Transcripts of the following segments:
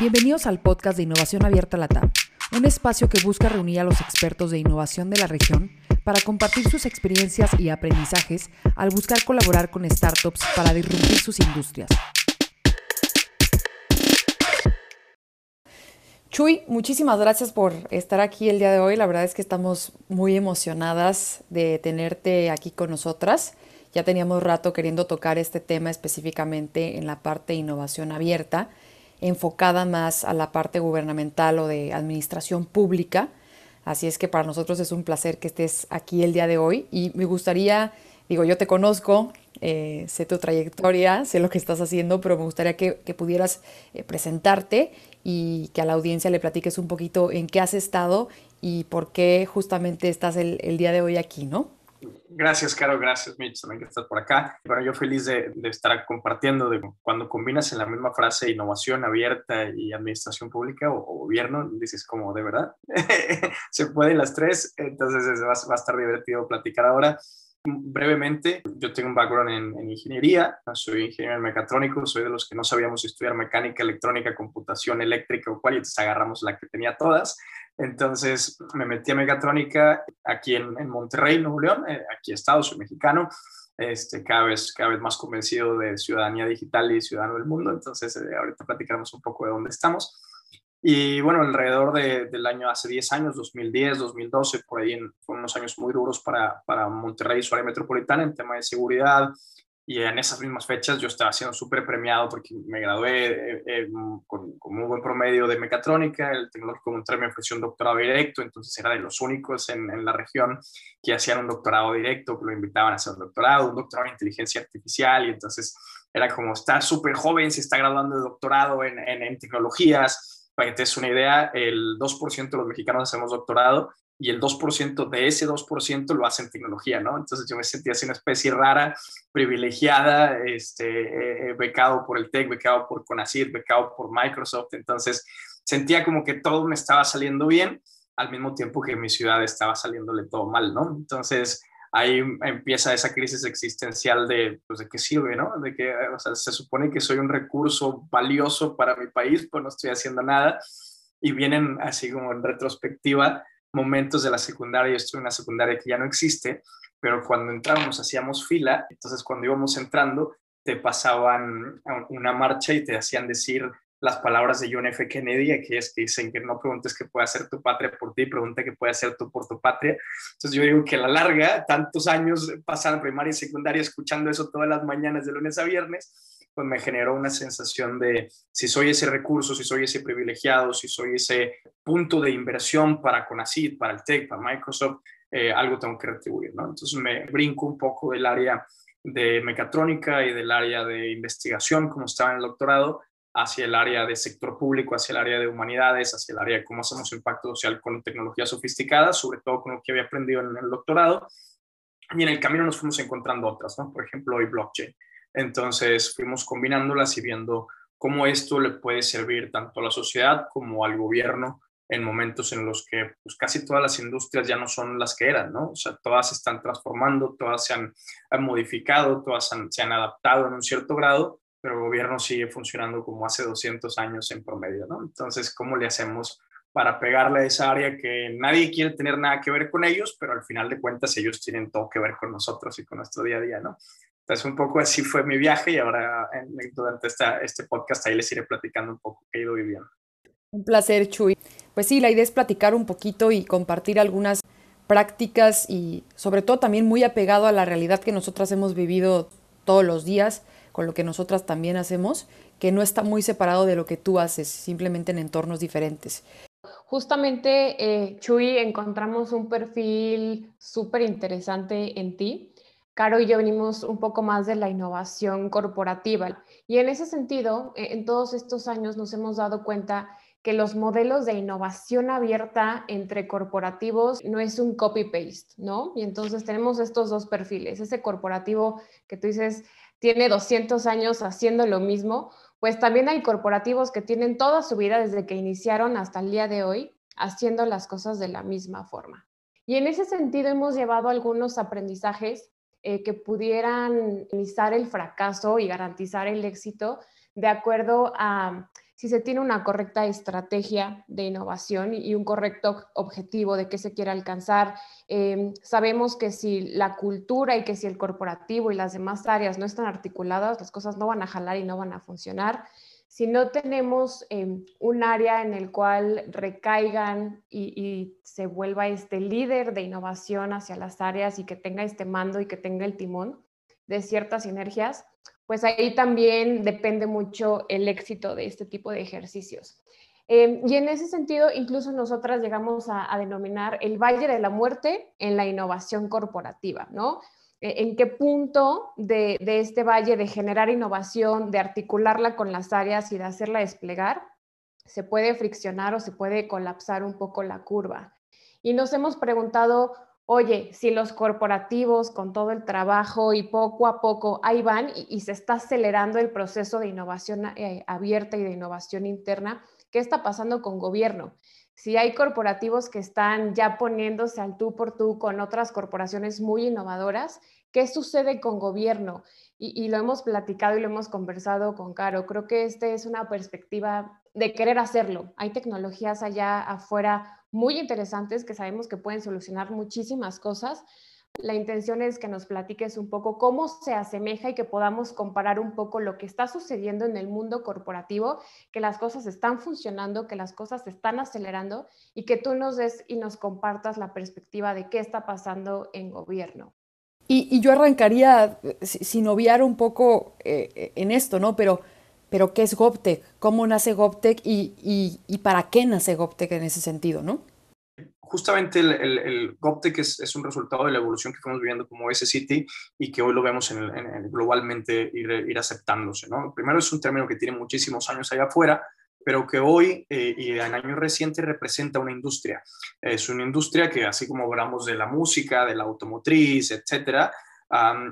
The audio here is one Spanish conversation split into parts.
Bienvenidos al podcast de Innovación Abierta Latam, un espacio que busca reunir a los expertos de innovación de la región para compartir sus experiencias y aprendizajes al buscar colaborar con startups para disrumpir sus industrias. Chuy, muchísimas gracias por estar aquí el día de hoy. La verdad es que estamos muy emocionadas de tenerte aquí con nosotras. Ya teníamos rato queriendo tocar este tema específicamente en la parte de innovación abierta enfocada más a la parte gubernamental o de administración pública. Así es que para nosotros es un placer que estés aquí el día de hoy y me gustaría, digo, yo te conozco, eh, sé tu trayectoria, sé lo que estás haciendo, pero me gustaría que, pudieras eh, presentarte y que a la audiencia le platiques un poquito en qué has estado y por qué justamente estás el, el día de hoy aquí, ¿no? Gracias, Caro. Gracias, Mitch, también que estás por acá. Bueno, yo feliz de, estar compartiendo. De, cuando combinas en la misma frase innovación abierta y administración pública o, gobierno, dices como, ¿de verdad? Se pueden las tres, entonces va, va a estar divertido platicar ahora brevemente, yo tengo un background en, ingeniería, soy ingeniero mecatrónico, soy de los que no sabíamos estudiar mecánica, electrónica, computación eléctrica o cual, y entonces agarramos la que tenía todas. Entonces me metí a mecatrónica aquí en, Monterrey, Nuevo León, eh, aquí he estado, soy mexicano, este, cada, vez, cada vez más convencido de ciudadanía digital y ciudadano del mundo, entonces eh, ahorita platicaremos un poco de dónde estamos. Y bueno, alrededor del año hace 10 años, 2010, 2012, por ahí fueron unos años muy duros para, para Monterrey y su área metropolitana en tema de seguridad. Y en esas mismas fechas yo estaba siendo súper premiado porque me gradué eh, eh, con, con, muy buen promedio de mecatrónica. El Tecnológico Monterrey me ofreció un doctorado directo, entonces era de los únicos en, en, la región que hacían un doctorado directo, que lo invitaban a hacer un doctorado, un doctorado en inteligencia artificial. Y entonces era como, está súper joven, se está graduando de doctorado en, en, en tecnologías para que te una idea, el 2% de los mexicanos hacemos doctorado y el 2% de ese 2% lo hace en tecnología, ¿no? Entonces yo me sentía así una especie rara, privilegiada, este, eh, eh, becado por el TEC, becado por CONACYT, becado por Microsoft, entonces sentía como que todo me estaba saliendo bien, al mismo tiempo que mi ciudad estaba saliéndole todo mal, ¿no? Entonces ahí empieza esa crisis existencial de, pues, de qué sirve, ¿no? De que, o sea, se supone que soy un recurso valioso para mi país, pues no estoy haciendo nada. Y vienen así como en retrospectiva momentos de la secundaria, yo estoy en una secundaria que ya no existe, pero cuando entrábamos hacíamos fila, entonces cuando íbamos entrando te pasaban una marcha y te hacían decir las palabras de John F. Kennedy, que es que dicen que no preguntes qué puede hacer tu patria por ti, pregunta qué puede hacer tú por tu patria. Entonces yo digo que a la larga, tantos años pasando primaria y secundaria escuchando eso todas las mañanas de lunes a viernes, pues me generó una sensación de si soy ese recurso, si soy ese privilegiado, si soy ese punto de inversión para CONACYT, para el TEC, para Microsoft, eh, algo tengo que retribuir, ¿no? Entonces me brinco un poco del área de mecatrónica y del área de investigación, como estaba en el doctorado, hacia el área de sector público, hacia el área de humanidades, hacia el área de cómo hacemos impacto social con tecnologías sofisticadas, sobre todo con lo que había aprendido en el doctorado. Y en el camino nos fuimos encontrando otras, ¿no? Por ejemplo, hoy blockchain. Entonces fuimos combinándolas y viendo cómo esto le puede servir tanto a la sociedad como al gobierno en momentos en los que pues, casi todas las industrias ya no son las que eran, ¿no? O sea, todas se están transformando, todas se han, modificado, todas se han adaptado en un cierto grado pero el gobierno sigue funcionando como hace 200 años en promedio, ¿no? Entonces, ¿cómo le hacemos para pegarle a esa área que nadie quiere tener nada que ver con ellos, pero al final de cuentas ellos tienen todo que ver con nosotros y con nuestro día a día, ¿no? Entonces, un poco así fue mi viaje y ahora durante este podcast ahí les iré platicando un poco qué he ido viviendo. Un placer, Chuy. Pues sí, la idea es platicar un poquito y compartir algunas prácticas y sobre todo también muy apegado a la realidad que nosotras hemos vivido todos los días con lo que nosotras también hacemos, que no está muy separado de lo que tú haces, simplemente en entornos diferentes. Justamente, eh, Chuy, encontramos un perfil súper interesante en ti. Caro y yo venimos un poco más de la innovación corporativa y en ese sentido, eh, en todos estos años nos hemos dado cuenta que los modelos de innovación abierta entre corporativos no es un copy-paste, ¿no? Y entonces tenemos estos dos perfiles, ese corporativo que tú dices, tiene 200 años haciendo lo mismo, pues también hay corporativos que tienen toda su vida desde que iniciaron hasta el día de hoy haciendo las cosas de la misma forma. Y en ese sentido hemos llevado algunos aprendizajes eh, que pudieran minimizar el fracaso y garantizar el éxito de acuerdo a si se tiene una correcta estrategia de innovación y un correcto objetivo de qué se quiere alcanzar. Em, sabemos que si la cultura y que si el corporativo y las demás áreas no están articuladas, las cosas no van a jalar y no van a funcionar. Si no tenemos em, un área en el cual recaigan y, y se vuelva este líder de innovación hacia las áreas y que tenga este mando y que tenga el timón de ciertas sinergias, pues ahí también depende mucho el éxito de este tipo de ejercicios. Em, y en ese sentido, incluso nosotras llegamos a, denominar el Valle de la Muerte en la innovación corporativa, ¿no? E, ¿En qué punto de, de este valle de generar innovación, de articularla con las áreas y de hacerla desplegar, se puede friccionar o se puede colapsar un poco la curva? Y nos hemos preguntado, oye, si los corporativos con todo el trabajo y poco a poco ahí van y, se está acelerando el proceso de innovación eh, abierta y de innovación interna, ¿qué está pasando con gobierno? Si hay corporativos que están ya poniéndose al tú por tú con otras corporaciones muy innovadoras, ¿qué sucede con gobierno? Y, y lo hemos platicado y lo hemos conversado con Caro. Creo que esta es una perspectiva de querer hacerlo. Hay tecnologías allá afuera muy interesantes que sabemos que pueden solucionar muchísimas cosas. La intención es que nos platiques un poco cómo se asemeja y que podamos comparar un poco lo que está sucediendo en el mundo corporativo, que las cosas están funcionando, que las cosas se están acelerando y que tú nos des y nos compartas la perspectiva de qué está pasando en gobierno. Y, yo arrancaría, eh, sin obviar un poco eh, en esto, ¿no? Pero pero ¿qué es GovTech? ¿Cómo nace GovTech y, y, para qué nace GovTech en ese sentido, no? Justamente el, el, GovTech es, un resultado de la evolución que fuimos viviendo como S-City y que hoy lo vemos en globalmente ir, ir, aceptándose. ¿no? Primero es un término que tiene muchísimos años allá afuera, pero que hoy eh, y en años recientes representa una industria. Es una industria que así como hablamos de la música, de la automotriz, etcétera,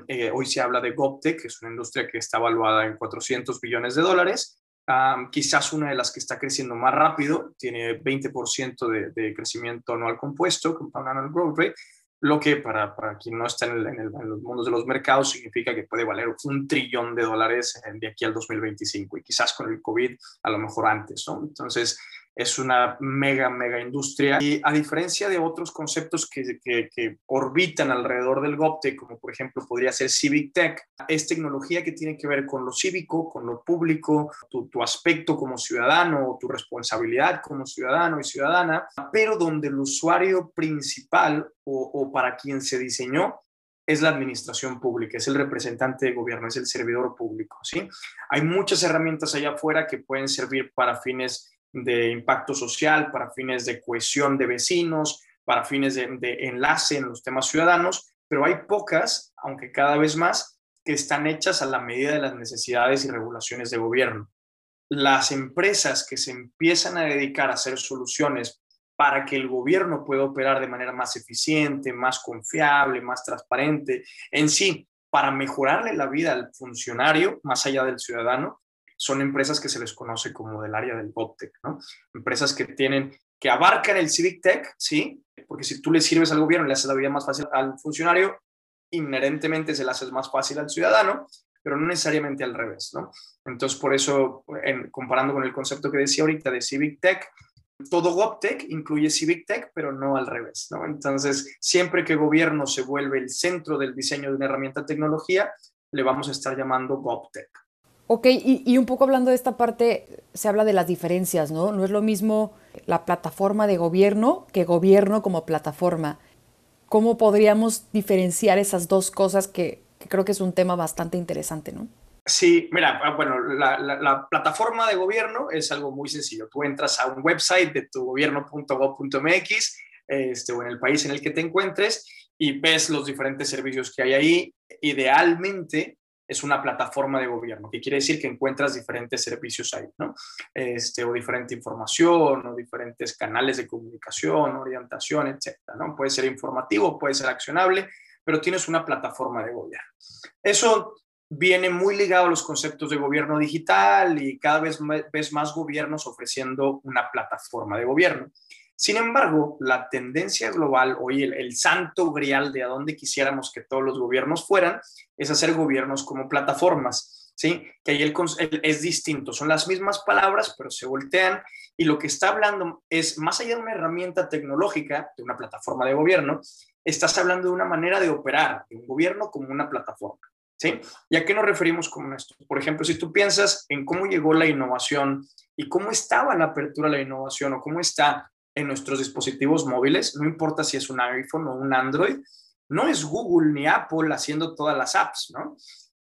eh, hoy se habla de GovTech, que es una industria que está evaluada en 400 billones de dólares. quizás una de las que está creciendo más rápido, tiene 20% de, de, crecimiento anual compuesto, Compound Annual Growth Rate, lo que para, para quien no está en, en, los mundos de los mercados significa que puede valer un trillón de dólares de aquí al 2025 y quizás con el COVID a lo mejor antes, ¿no? Entonces, es una mega, mega industria. Y a diferencia de otros conceptos que, que, orbitan alrededor del GovTech, como por ejemplo podría ser Civic Tech, es tecnología que tiene que ver con lo cívico, con lo público, tu, tu aspecto como ciudadano, tu responsabilidad como ciudadano y ciudadana, pero donde el usuario principal o, o para quien se diseñó es la administración pública, es el representante de gobierno, es el servidor público, ¿sí? Hay muchas herramientas allá afuera que pueden servir para fines de impacto social, para fines de cohesión de vecinos, para fines de, enlace en los temas ciudadanos, pero hay pocas, aunque cada vez más, que están hechas a la medida de las necesidades y regulaciones de gobierno. Las empresas que se empiezan a dedicar a hacer soluciones para que el gobierno pueda operar de manera más eficiente, más confiable, más transparente, en sí, para mejorarle la vida al funcionario, más allá del ciudadano, son empresas que se les conoce como del área del GovTech, ¿no? Empresas que tienen, que abarcan el Civic Tech, ¿sí? Porque si tú le sirves al gobierno, le haces la vida más fácil al funcionario, inherentemente se la haces más fácil al ciudadano, pero no necesariamente al revés, ¿no? Entonces, por eso, en, comparando con el concepto que decía ahorita de Civic Tech, todo GovTech incluye Civic Tech, pero no al revés, ¿no? Entonces, siempre que gobierno se vuelve el centro del diseño de una herramienta de tecnología, le vamos a estar llamando GovTech. Ok, y, un poco hablando de esta parte, se habla de las diferencias, ¿no? No es lo mismo la plataforma de gobierno que gobierno como plataforma. ¿Cómo podríamos diferenciar esas dos cosas que, creo que es un tema bastante interesante, ¿no? Sí, mira, ah, bueno, la, plataforma de gobierno es algo muy sencillo. Tú entras a un website de tu gobierno.gov.mx este, o en el país en el que te encuentres y ves los diferentes servicios que hay ahí. Idealmente, es una plataforma de gobierno, que quiere decir que encuentras diferentes servicios ahí, ¿no? Este, o diferente información, o diferentes canales de comunicación, orientación, etcétera, ¿no? Puede ser informativo, puede ser accionable, pero tienes una plataforma de gobierno. Eso viene muy ligado a los conceptos de gobierno digital y cada vez ves más gobiernos ofreciendo una plataforma de gobierno. Sin embargo, la tendencia global, hoy el, santo grial de a dónde quisiéramos que todos los gobiernos fueran, es hacer gobiernos como plataformas. ¿sí? Que ahí el, es distinto, son las mismas palabras, pero se voltean y lo que está hablando es, más allá de una herramienta tecnológica, de una plataforma de gobierno, estás hablando de una manera de operar, de un gobierno como una plataforma. ¿Sí? ¿Y a qué nos referimos con esto? Por ejemplo, si tú piensas en cómo llegó la innovación y cómo estaba la apertura de la innovación o cómo está en nuestros dispositivos móviles, no importa si es un iPhone o un Android, no es Google ni Apple haciendo todas las apps, ¿no?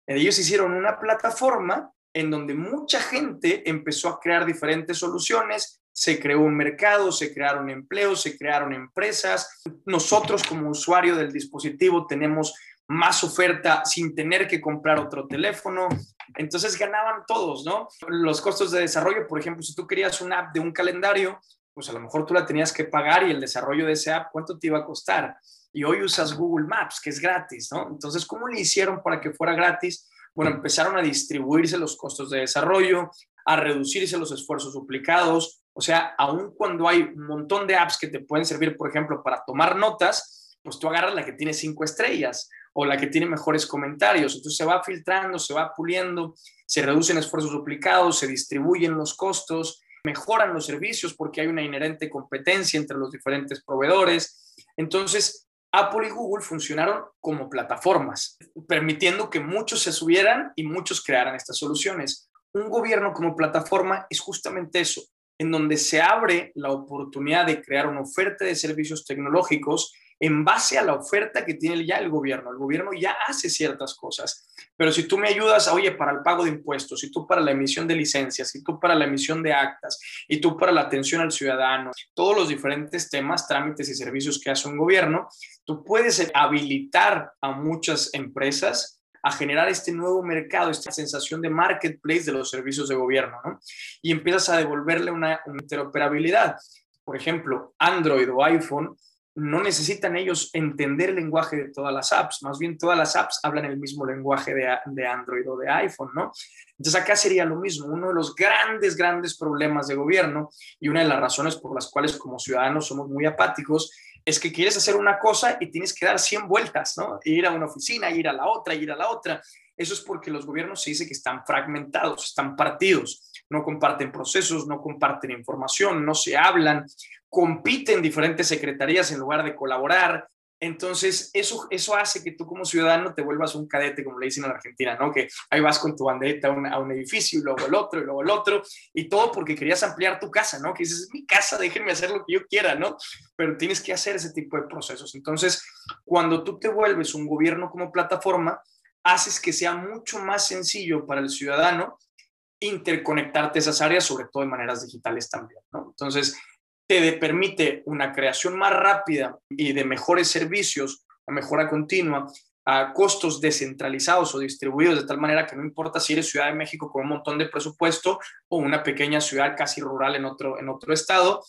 Ellos hicieron una plataforma en donde mucha gente empezó a crear diferentes soluciones, se creó un mercado, se crearon empleos, se crearon empresas. Nosotros como usuario del dispositivo tenemos más oferta sin tener que comprar otro teléfono. Entonces ganaban todos, ¿no? Los costos de desarrollo, por ejemplo, si tú querías una app de un calendario, pues a lo mejor tú la tenías que pagar y el desarrollo de esa app, ¿cuánto te iba a costar? Y hoy usas Google Maps, que es gratis, ¿no? Entonces, ¿cómo le hicieron para que fuera gratis? Bueno, empezaron a distribuirse los costos de desarrollo, a reducirse los esfuerzos duplicados. O sea, aun cuando hay un montón de apps que te pueden servir, por ejemplo, para tomar notas, pues tú agarras la que tiene cinco estrellas o la que tiene mejores comentarios. Entonces se va filtrando, se va puliendo, se reducen esfuerzos duplicados, se distribuyen los costos, mejoran los servicios porque hay una inherente competencia entre los diferentes proveedores. Entonces, Apple y Google funcionaron como plataformas, permitiendo que muchos se subieran y muchos crearan estas soluciones. Un gobierno como plataforma es justamente eso, en donde se abre la oportunidad de crear una oferta de servicios tecnológicos en base a la oferta que tiene ya el gobierno. El gobierno ya hace ciertas cosas, pero si tú me ayudas, oye, para el pago de impuestos, si tú para la emisión de licencias, si tú para la emisión de actas, y tú para la atención al ciudadano, todos los diferentes temas, trámites y servicios que hace un gobierno, tú puedes habilitar a muchas empresas a generar este nuevo mercado, esta sensación de marketplace de los servicios de gobierno, ¿no? Y empiezas a devolverle una, una interoperabilidad. Por ejemplo, Android o iPhone no necesitan ellos entender el lenguaje de todas las apps, más bien todas las apps hablan el mismo lenguaje de, Android o de iPhone, ¿no? Entonces acá sería lo mismo, uno de los grandes, grandes problemas de gobierno y una de las razones por las cuales como ciudadanos somos muy apáticos es que quieres hacer una cosa y tienes que dar 100 vueltas, ¿no? Ir a una oficina, ir a la otra, ir a la otra. Eso es porque los gobiernos se dice que están fragmentados, están partidos, no comparten procesos, no comparten información, no se hablan, compiten diferentes secretarías en lugar de colaborar. Entonces, eso, eso hace que tú como ciudadano te vuelvas un cadete, como le dicen en Argentina, ¿no? Que ahí vas con tu banderita a un, edificio y luego el otro y luego el otro, y todo porque querías ampliar tu casa, ¿no? Que dices, es mi casa, déjenme hacer lo que yo quiera, ¿no? Pero tienes que hacer ese tipo de procesos. Entonces, cuando tú te vuelves un gobierno como plataforma, haces que sea mucho más sencillo para el ciudadano interconectarte esas áreas, sobre todo en maneras digitales también. Entonces, te permite una creación más rápida y de mejores servicios, a mejora continua, a costos descentralizados o distribuidos de tal manera que no importa si eres Ciudad de México con un montón de presupuesto o una pequeña ciudad casi rural en otro, en otro estado,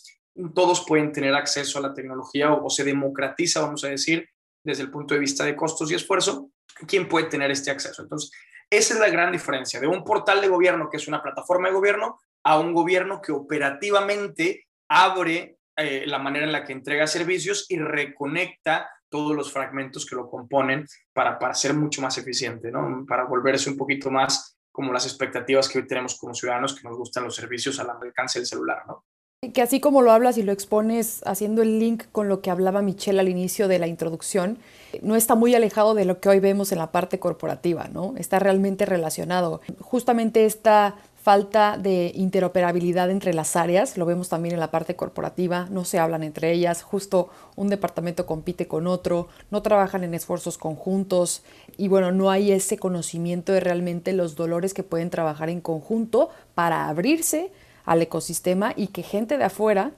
todos pueden tener acceso a la tecnología o, se democratiza, vamos a decir, desde el punto de vista de costos y esfuerzo, quién puede tener este acceso. Entonces, esa es la gran diferencia de un portal de gobierno que es una plataforma de gobierno a un gobierno que operativamente abre eh, la manera en la que entrega servicios y reconecta todos los fragmentos que lo componen para, para ser mucho más eficiente, ¿no? para volverse un poquito más como las expectativas que hoy tenemos como ciudadanos que nos gustan los servicios al alcance del celular. ¿no? Que así como lo hablas y lo expones haciendo el link con lo que hablaba Michelle al inicio de la introducción, no está muy alejado de lo que hoy vemos en la parte corporativa, ¿no? Está realmente relacionado. Justamente esta falta de interoperabilidad entre las áreas, lo vemos también en la parte corporativa, no se hablan entre ellas, justo un departamento compite con otro, no trabajan en esfuerzos conjuntos y bueno, no hay ese conocimiento de realmente los dolores que pueden trabajar en conjunto para abrirse al ecosistema y que gente de afuera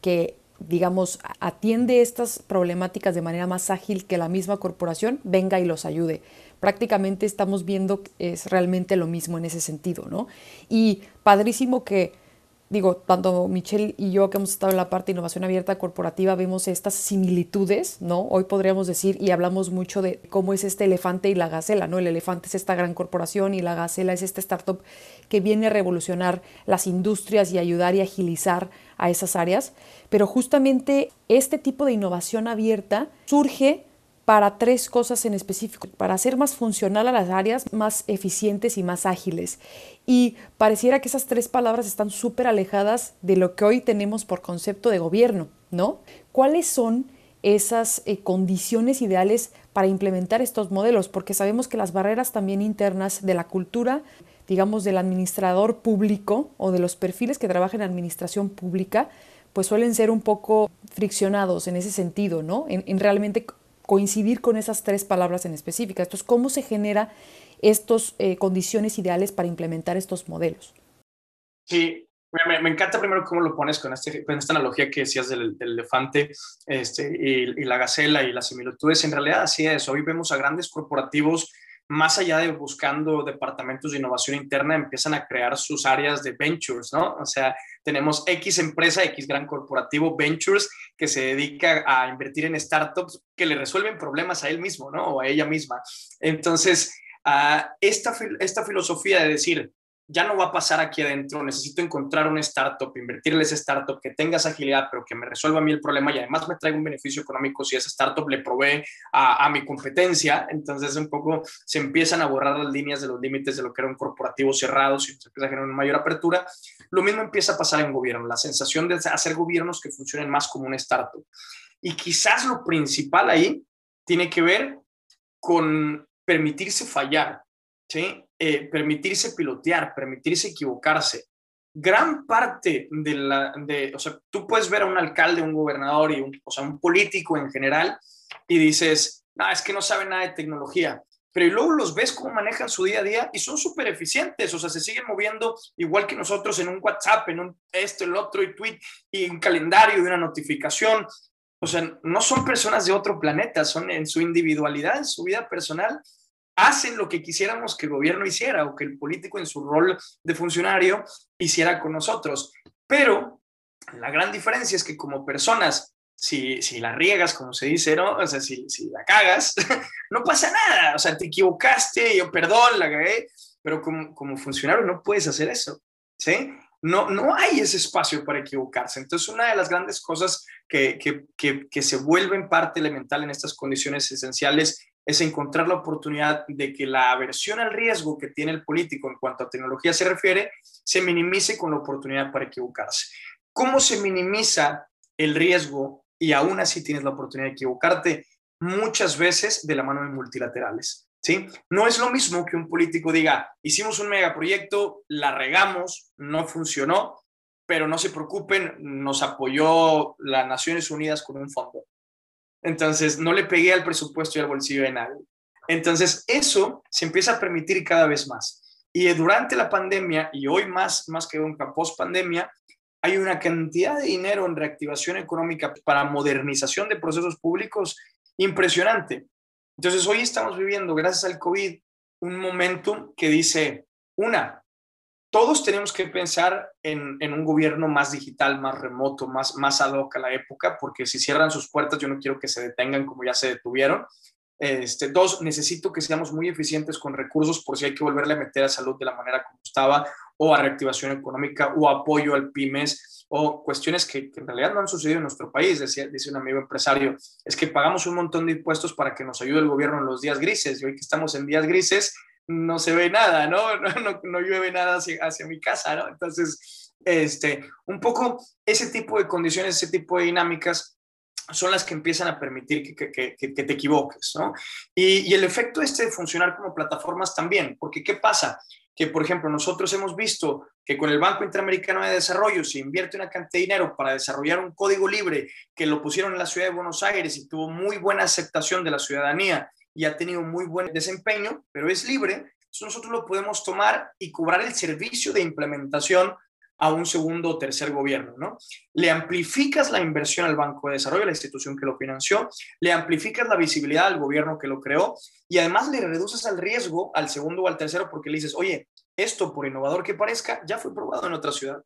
que digamos, atiende estas problemáticas de manera más ágil que la misma corporación, venga y los ayude prácticamente estamos viendo que es realmente lo mismo en ese sentido, ¿no? Y padrísimo que, digo, tanto Michelle y yo que hemos estado en la parte innovación abierta corporativa, vemos estas similitudes, ¿no? Hoy podríamos decir, y hablamos mucho de cómo es este elefante y la gacela, ¿no? El elefante es esta gran corporación y la gacela es esta startup que viene a revolucionar las industrias y ayudar y agilizar a esas áreas. Pero justamente este tipo de innovación abierta surge para tres cosas en específico, para hacer más funcional a las áreas, más eficientes y más ágiles. Y pareciera que esas tres palabras están súper alejadas de lo que hoy tenemos por concepto de gobierno, ¿no? ¿Cuáles son esas eh, condiciones ideales para implementar estos modelos? Porque sabemos que las barreras también internas de la cultura, digamos, del administrador público o de los perfiles que trabajan en administración pública, pues suelen ser un poco friccionados en ese sentido, ¿no? En, realmente coincidir con esas tres palabras en específica. Entonces, ¿cómo se genera estas eh, condiciones ideales para implementar estos modelos? Sí, me, encanta primero cómo lo pones con, este, con esta analogía que decías del, elefante este, y, y, la gacela y las similitudes. En realidad así es. Hoy vemos a grandes corporativos más allá de buscando departamentos de innovación interna, empiezan a crear sus áreas de ventures, ¿no? O sea, tenemos X empresa, X gran corporativo, ventures, que se dedica a invertir en startups que le resuelven problemas a él mismo, ¿no? O a ella misma. Entonces, uh, esta, esta filosofía de decir, ya no va a pasar aquí adentro, necesito encontrar una startup, invertirle esa startup que tenga esa agilidad, pero que me resuelva a mí el problema y además me traiga un beneficio económico si esa startup le provee a, mi competencia. Entonces, un poco se empiezan a borrar las líneas de los límites de lo que era un corporativo cerrado, si se empieza a generar una mayor apertura. Lo mismo empieza a pasar en gobierno, la sensación de hacer gobiernos que funcionen más como una startup. Y quizás lo principal ahí tiene que ver con permitirse fallar, ¿sí? Eh, permitirse pilotear, permitirse equivocarse. Gran parte de la, de, o sea, tú puedes ver a un alcalde, un gobernador y un, o sea, un político en general y dices, no, es que no sabe nada de tecnología, pero luego los ves cómo manejan su día a día y son súper eficientes, o sea, se siguen moviendo igual que nosotros en un WhatsApp, en un esto, el otro, y tweet, y un calendario, y una notificación. O sea, no son personas de otro planeta, son en su individualidad, en su vida personal, hacen lo que quisiéramos que el gobierno hiciera o que el político en su rol de funcionario hiciera con nosotros. Pero la gran diferencia es que como personas, si, si la riegas, como se dice, ¿no? O sea, si, si la cagas, no pasa nada. O sea, te equivocaste, yo perdón, la cagué, pero como, como funcionario no puedes hacer eso, ¿sí? No, no hay ese espacio para equivocarse. Entonces, una de las grandes cosas que, que, que, que se vuelven parte elemental en estas condiciones esenciales es encontrar la oportunidad de que la aversión al riesgo que tiene el político en cuanto a tecnología se refiere, se minimice con la oportunidad para equivocarse. ¿Cómo se minimiza el riesgo y aún así tienes la oportunidad de equivocarte? Muchas veces de la mano de multilaterales. ¿sí? No es lo mismo que un político diga, hicimos un megaproyecto, la regamos, no funcionó, pero no se preocupen, nos apoyó las Naciones Unidas con un fondo. Entonces, no le pegué al presupuesto y al bolsillo de nadie. Entonces, eso se empieza a permitir cada vez más. Y durante la pandemia, y hoy más, más que nunca post pandemia, hay una cantidad de dinero en reactivación económica para modernización de procesos públicos impresionante. Entonces, hoy estamos viviendo, gracias al COVID, un momento que dice, una, todos tenemos que pensar en, un gobierno más digital, más remoto, más, más ad hoc a la época, porque si cierran sus puertas, yo no quiero que se detengan como ya se detuvieron. Este, dos, necesito que seamos muy eficientes con recursos por si hay que volverle a meter a salud de la manera como estaba, o a reactivación económica, o apoyo al pymes, o cuestiones que, en realidad no han sucedido en nuestro país, decía, dice un amigo empresario, es que pagamos un montón de impuestos para que nos ayude el gobierno en los días grises, y hoy que estamos en días grises, no se ve nada, ¿no? No, no, llueve nada hacia, hacia, mi casa, ¿no? Entonces, este, un poco ese tipo de condiciones, ese tipo de dinámicas son las que empiezan a permitir que, que, que, te equivoques, ¿no? Y, y, el efecto este de funcionar como plataformas también, porque ¿qué pasa? Que, por ejemplo, nosotros hemos visto que con el Banco Interamericano de Desarrollo se invierte una cantidad de dinero para desarrollar un código libre que lo pusieron en la ciudad de Buenos Aires y tuvo muy buena aceptación de la ciudadanía y ha tenido muy buen desempeño, pero es libre, entonces nosotros lo podemos tomar y cobrar el servicio de implementación a un segundo o tercer gobierno, ¿no? Le amplificas la inversión al Banco de Desarrollo, la institución que lo financió, le amplificas la visibilidad al gobierno que lo creó y además le reduces el riesgo al segundo o al tercero porque le dices, oye, esto por innovador que parezca, ya fue probado en otra ciudad,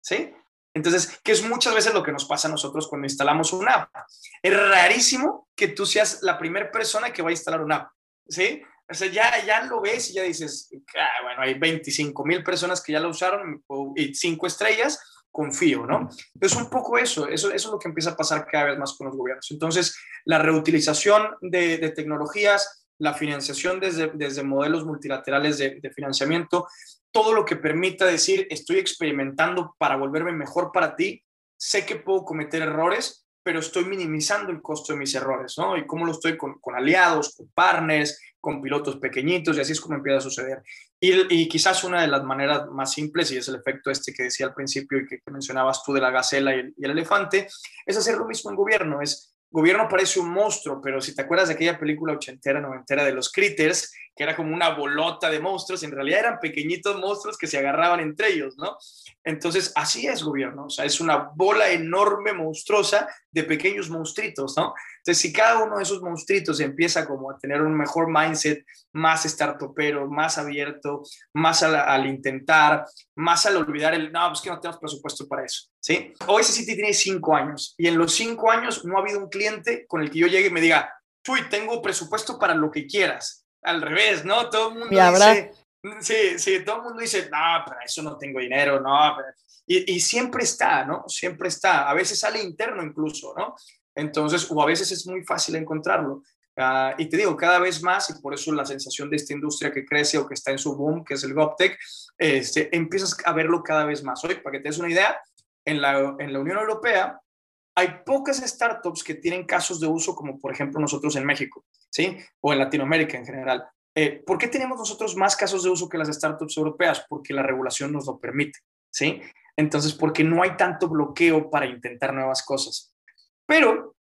¿sí? Entonces, que es muchas veces lo que nos pasa a nosotros cuando instalamos una app. Es rarísimo que tú seas la primera persona que va a instalar una app, ¿sí? O sea, ya, ya lo ves y ya dices, ah, bueno, hay 25 mil personas que ya la usaron y cinco estrellas, confío, ¿no? Entonces, un poco eso, eso, eso es lo que empieza a pasar cada vez más con los gobiernos. Entonces, la reutilización de, de tecnologías, la financiación desde, desde modelos multilaterales de, financiamiento, todo lo que permita decir, estoy experimentando para volverme mejor para ti, sé que puedo cometer errores, pero estoy minimizando el costo de mis errores, ¿no? Y cómo lo estoy con, con aliados, con partners, con pilotos pequeñitos, y así es como empieza a suceder. Y, y, quizás una de las maneras más simples, y es el efecto este que decía al principio y que, mencionabas tú de la gacela y el, y el elefante, es hacer lo mismo en gobierno, es gobierno parece un monstruo, pero si te acuerdas de aquella película ochentera, noventera de los Critters, que era como una bolota de monstruos, en realidad eran pequeñitos monstruos que se agarraban entre ellos, ¿no? Entonces, así es gobierno, o sea, es una bola enorme, monstruosa de pequeños monstruitos, ¿no? Entonces, si cada uno de esos monstruitos empieza como a tener un mejor mindset, más startupero, más abierto, más al, al intentar, más al olvidar el, no, pues que no tenemos presupuesto para eso, ¿sí? Hoy City tiene cinco años y en los cinco años no ha habido un cliente con el que yo llegue y me diga, Chuy, tengo presupuesto para lo que quieras. Al revés, ¿no? Todo el mundo dice, sí, sí, todo el mundo dice, no, para eso no tengo dinero, no. Y, y, siempre está, ¿no? Siempre está. A veces sale interno incluso, ¿no? Entonces, o a veces es muy fácil encontrarlo. Uh, y te digo, cada vez más, y por eso la sensación de esta industria que crece o que está en su boom, que es el GovTech, este, empiezas a verlo cada vez más. Hoy, para que te des una idea, en la, en la Unión Europea hay pocas startups que tienen casos de uso como por ejemplo nosotros en México, ¿sí? O en Latinoamérica en general. Eh, ¿Por qué tenemos nosotros más casos de uso que las startups europeas? Porque la regulación nos lo permite, ¿sí? Entonces, porque no hay tanto bloqueo para intentar nuevas cosas. Pero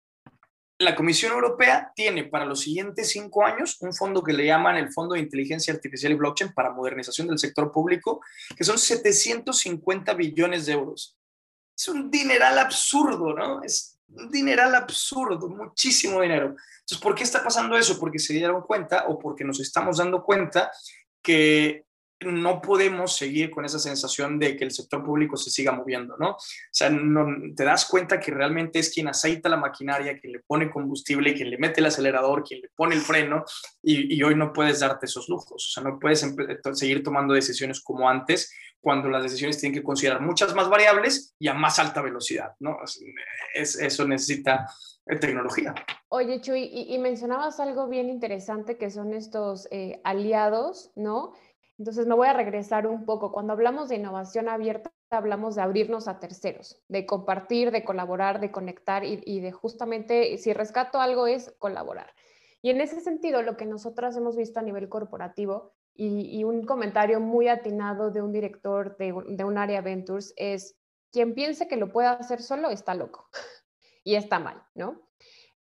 la Comisión Europea tiene para los siguientes cinco años un fondo que le llaman el Fondo de Inteligencia Artificial y Blockchain para modernización del sector público, que son 750 billones de euros es un dineral absurdo, ¿no? Es un dineral absurdo, muchísimo dinero. Entonces, ¿por qué está pasando eso? Porque se dieron cuenta o porque nos estamos dando cuenta que no podemos seguir con esa sensación de que el sector público se siga moviendo, ¿no? O sea, no, te das cuenta que realmente es quien aceita la maquinaria, quien le pone combustible, quien le mete el acelerador, quien le pone el freno, y, hoy no puedes darte esos lujos, o sea, no puedes seguir tomando decisiones como antes, cuando las decisiones tienen que considerar muchas más variables y a más alta velocidad, ¿no? Es, eso necesita tecnología. Oye, Chuy, y, y, mencionabas algo bien interesante que son estos eh, aliados, ¿no? Entonces me voy a regresar un poco. Cuando hablamos de innovación abierta, hablamos de abrirnos a terceros, de compartir, de colaborar, de conectar y, de justamente, si rescato algo, es colaborar. Y en ese sentido, lo que nosotras hemos visto a nivel corporativo y, un comentario muy atinado de un director de, de, un área Ventures es, quien piense que lo puede hacer solo está loco y está mal, ¿no?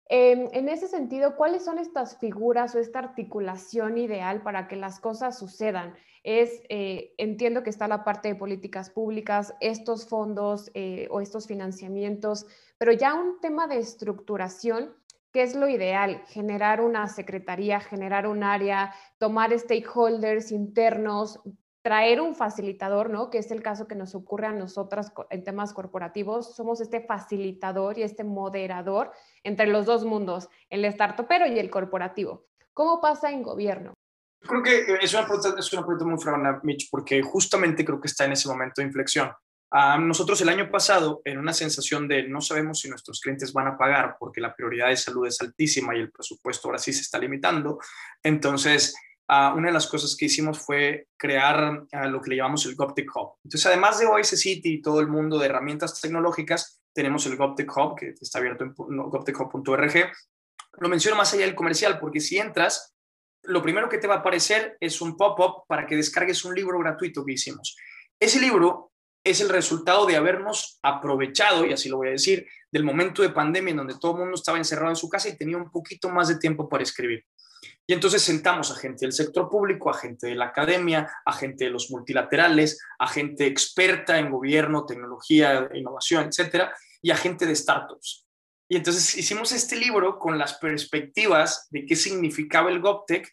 Eh, en ese sentido, ¿cuáles son estas figuras o esta articulación ideal para que las cosas sucedan? Es, eh, entiendo que está la parte de políticas públicas, estos fondos eh, o estos financiamientos, pero ya un tema de estructuración ¿Qué es lo ideal? Generar una secretaría, generar un área, tomar stakeholders internos, traer un facilitador, ¿no? Que es el caso que nos ocurre a nosotras en temas corporativos. Somos este facilitador y este moderador entre los dos mundos, el startupero y el corporativo. ¿Cómo pasa en gobierno? Creo que es una pregunta, es una pregunta muy fregona, Mitch, porque justamente creo que está en ese momento de inflexión. Uh, nosotros el año pasado, en una sensación de no sabemos si nuestros clientes van a pagar porque la prioridad de salud es altísima y el presupuesto ahora sí se está limitando, entonces uh, una de las cosas que hicimos fue crear uh, lo que le llamamos el GovTech Hub. Entonces, además de OS City y todo el mundo de herramientas tecnológicas, tenemos el GovTech Hub, que está abierto en govtechhub.org. Lo menciono más allá del comercial porque si entras, lo primero que te va a aparecer es un pop-up para que descargues un libro gratuito que hicimos. Ese libro es el resultado de habernos aprovechado, y así lo voy a decir, del momento de pandemia en donde todo el mundo estaba encerrado en su casa y tenía un poquito más de tiempo para escribir. Y entonces sentamos a gente del sector público, a gente de la academia, a gente de los multilaterales, a gente experta en gobierno, tecnología, innovación, etcétera, y a gente de startups. Y entonces hicimos este libro con las perspectivas de qué significaba el GovTech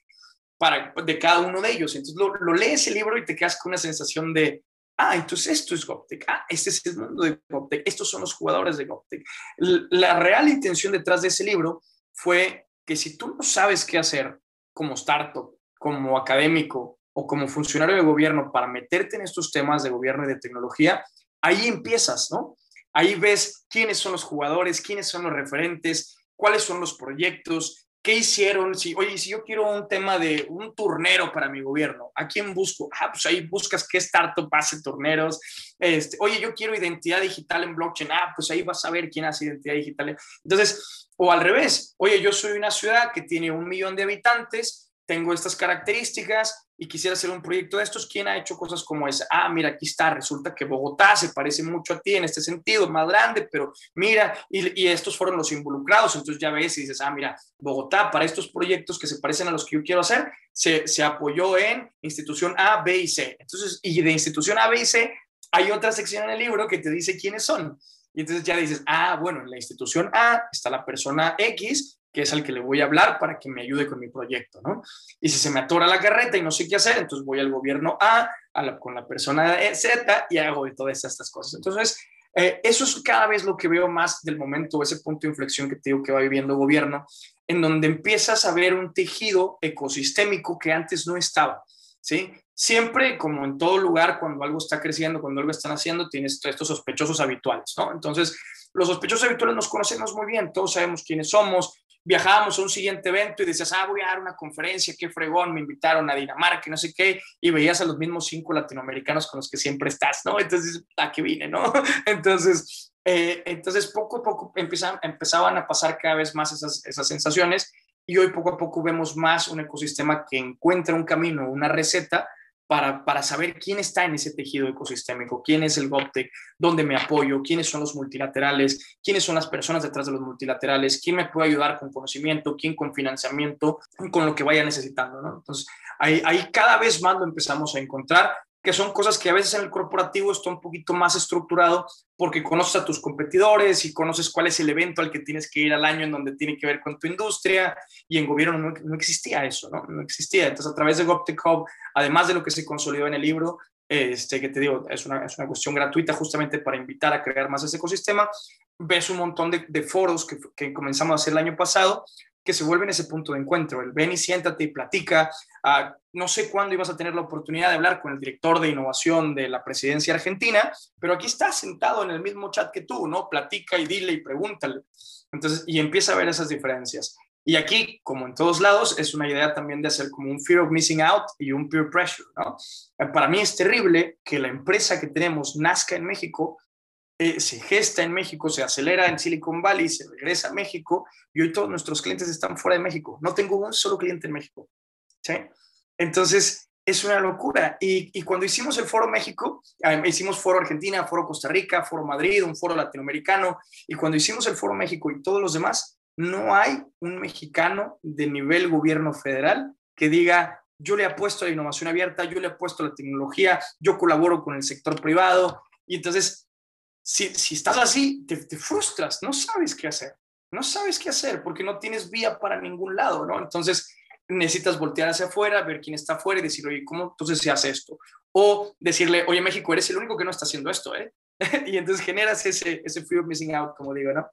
para, de cada uno de ellos. Entonces lo, lees el libro y te quedas con una sensación de, Ah, entonces esto es GovTech. Ah, este es el mundo de GovTech. Estos son los jugadores de GovTech. La real intención detrás de ese libro fue que si tú no sabes qué hacer como startup, como académico o como funcionario de gobierno para meterte en estos temas de gobierno y de tecnología, ahí empiezas, ¿no? Ahí ves quiénes son los jugadores, quiénes son los referentes, cuáles son los proyectos, qué hicieron. Si, oye, si yo quiero un tema de un turnero para mi gobierno, ¿a quién busco? Ah, pues ahí buscas qué startup hace turneros. Este, oye, yo quiero identidad digital en blockchain. Ah, pues ahí vas a ver quién hace identidad digital. Entonces, o al revés, oye, yo soy una ciudad que tiene un millón de habitantes tengo estas características y quisiera hacer un proyecto de estos, ¿quién ha hecho cosas como esa? Ah, mira, aquí está, resulta que Bogotá se parece mucho a ti en este sentido, más grande, pero mira, y, estos fueron los involucrados, entonces ya ves y dices, ah, mira, Bogotá para estos proyectos que se parecen a los que yo quiero hacer, se, se apoyó en institución A, B y C. Entonces, y de institución A, B y C, hay otra sección en el libro que te dice quiénes son. Y entonces ya dices, ah, bueno, en la institución A está la persona X que es al que le voy a hablar para que me ayude con mi proyecto, ¿no? Y si se me atora la carreta y no sé qué hacer, entonces voy al gobierno A, con la persona Z y hago de todas estas cosas. Entonces, eh, eso es cada vez lo que veo más del momento, ese punto de inflexión que te digo que va viviendo gobierno, en donde empiezas a ver un tejido ecosistémico que antes no estaba, ¿sí? Siempre, como en todo lugar, cuando algo está creciendo, cuando algo están haciendo, tienes estos sospechosos habituales, ¿no? Entonces, los sospechosos habituales nos conocemos muy bien, todos sabemos quiénes somos, viajábamos a un siguiente evento y decías, ah, voy a dar una conferencia, qué fregón, me invitaron a Dinamarca, no sé qué, y veías a los mismos cinco latinoamericanos con los que siempre estás, ¿no? Entonces, ¿a qué vine, no? Entonces, eh, entonces poco a poco empezaban, empezaban a pasar cada vez más esas, esas sensaciones y hoy poco a poco vemos más un ecosistema que encuentra un camino, una receta para, saber quién está en ese tejido ecosistémico, quién es el GovTech, dónde me apoyo, quiénes son los multilaterales, quiénes son las personas detrás de los multilaterales, quién me puede ayudar con conocimiento, quién con financiamiento, con lo que vaya necesitando. ¿no? Entonces, ahí, ahí cada vez más lo empezamos a encontrar que son cosas que a veces en el corporativo está un poquito más estructurado porque conoces a tus competidores y conoces cuál es el evento al que tienes que ir al año en donde tiene que ver con tu industria y en gobierno no, existía eso, ¿no? No existía. Entonces a través de GovTech Hub, además de lo que se consolidó en el libro, este, que te digo, es una, es una cuestión gratuita justamente para invitar a crear más ese ecosistema, ves un montón de, foros que, que comenzamos a hacer el año pasado que se vuelven ese punto de encuentro. El ven y siéntate y platica. Ah, no sé cuándo ibas a tener la oportunidad de hablar con el director de innovación de la presidencia argentina, pero aquí está sentado en el mismo chat que tú, ¿no? Platica y dile y pregúntale. Entonces, y empieza a ver esas diferencias. Y aquí, como en todos lados, es una idea también de hacer como un fear of missing out y un peer pressure, ¿no? Para mí es terrible que la empresa que tenemos nazca en México eh, se gesta en México, se acelera en Silicon Valley, se regresa a México y hoy todos nuestros clientes están fuera de México. No tengo un solo cliente en México. ¿sí? Entonces, es una locura. Y, cuando hicimos el Foro México, ah, hicimos Foro Argentina, Foro Costa Rica, Foro Madrid, un Foro Latinoamericano, y cuando hicimos el Foro México y todos los demás, no hay un mexicano de nivel gobierno federal que diga, yo le apuesto a la innovación abierta, yo le apuesto a la tecnología, yo colaboro con el sector privado. Y entonces si, estás así, te, frustras, no sabes qué hacer, no sabes qué hacer porque no tienes vía para ningún lado, ¿no? Entonces necesitas voltear hacia afuera, ver quién está afuera y decirle, oye, ¿cómo entonces se hace esto? O decirle, oye, México, eres el único que no está haciendo esto, ¿eh? y entonces generas ese, ese fear of missing out, como digo, ¿no?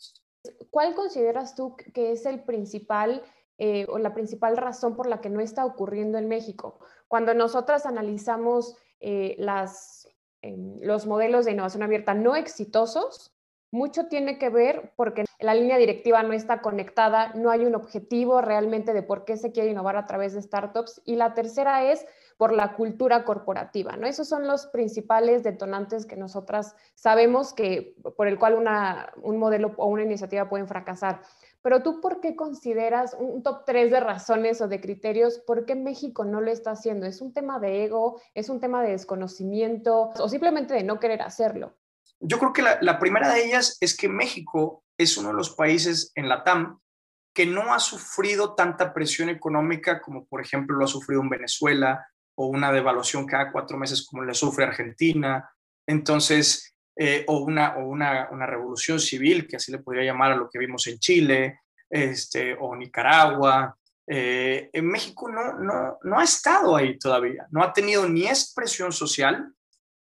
¿Cuál consideras tú que es el principal eh, o la principal razón por la que no está ocurriendo en México? Cuando nosotras analizamos eh, las los modelos de innovación abierta no exitosos, mucho tiene que ver porque la línea directiva no está conectada, no hay un objetivo realmente de por qué se quiere innovar a través de startups. Y la tercera es por la cultura corporativa, ¿no? Esos son los principales detonantes que nosotras sabemos que por el cual un modelo o una iniciativa pueden fracasar. Pero tú, ¿por qué consideras un top 3 de razones o de criterios por qué México no lo está haciendo? ¿Es un tema de ego? ¿Es un tema de desconocimiento? ¿O simplemente de no querer hacerlo? Yo creo que la, primera de ellas es que México es uno de los países en la TAM que no ha sufrido tanta presión económica como, por ejemplo, lo ha sufrido en Venezuela o una devaluación cada cuatro meses como le sufre Argentina. Entonces, eh, o, una, o una, una, revolución civil, que así le podría llamar a lo que vimos en Chile este, o Nicaragua. Eh, en México no, no, no ha estado ahí todavía, no ha tenido ni esa presión social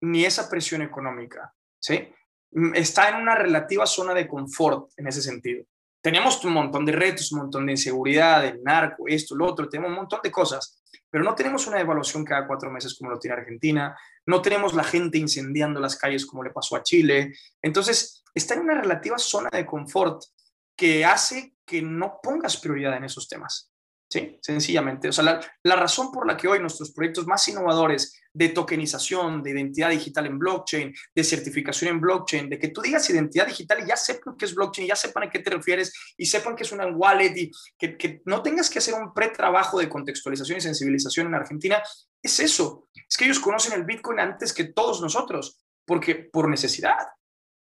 ni esa presión económica. ¿sí? Mm, está en una relativa zona de confort en ese sentido. Tenemos un montón de retos, un montón de inseguridad, el narco, esto, lo otro, tenemos un montón de cosas, pero no tenemos una evaluación cada cuatro meses como lo tiene Argentina, no tenemos la gente incendiando las calles como le pasó a Chile. Entonces, está en una relativa zona de confort que hace que no pongas prioridad en esos temas. Sí, sencillamente. O sea, la, razón por la que hoy nuestros proyectos más innovadores de tokenización, de identidad digital en blockchain, de certificación en blockchain, de que tú digas identidad digital y ya sepan qué es blockchain, ya sepan a qué te refieres y sepan que es una wallet y que, que no tengas que hacer un pretrabajo de contextualización y sensibilización en Argentina, es eso. Es que ellos conocen el Bitcoin antes que todos nosotros, porque por necesidad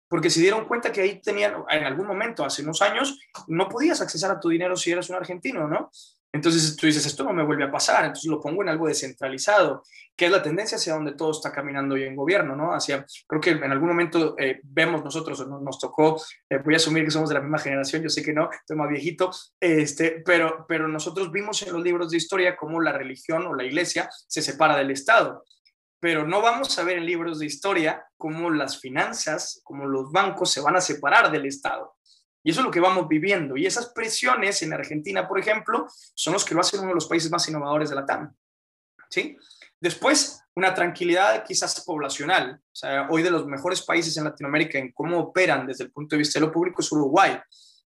porque se dieron cuenta que ahí tenían, en algún momento, hace unos años, no podías accesar a tu dinero si eras un argentino, ¿no? Entonces tú dices, esto no me vuelve a pasar, entonces lo pongo en algo descentralizado, que es la tendencia hacia donde todo está caminando hoy en gobierno, ¿no? Hacia, creo que en algún momento eh, vemos nosotros, nos, nos tocó, eh, voy a asumir que somos de la misma generación, yo sé que no, estoy más viejito, este, pero, pero nosotros vimos en los libros de historia cómo la religión o la iglesia se separa del Estado pero no vamos a ver en libros de historia cómo las finanzas, cómo los bancos se van a separar del Estado. Y eso es lo que vamos viviendo. Y esas presiones en Argentina, por ejemplo, son los que lo hacen uno de los países más innovadores de la TAM. ¿Sí? Después, una tranquilidad quizás poblacional. O sea, hoy de los mejores países en Latinoamérica en cómo operan desde el punto de vista de lo público es Uruguay.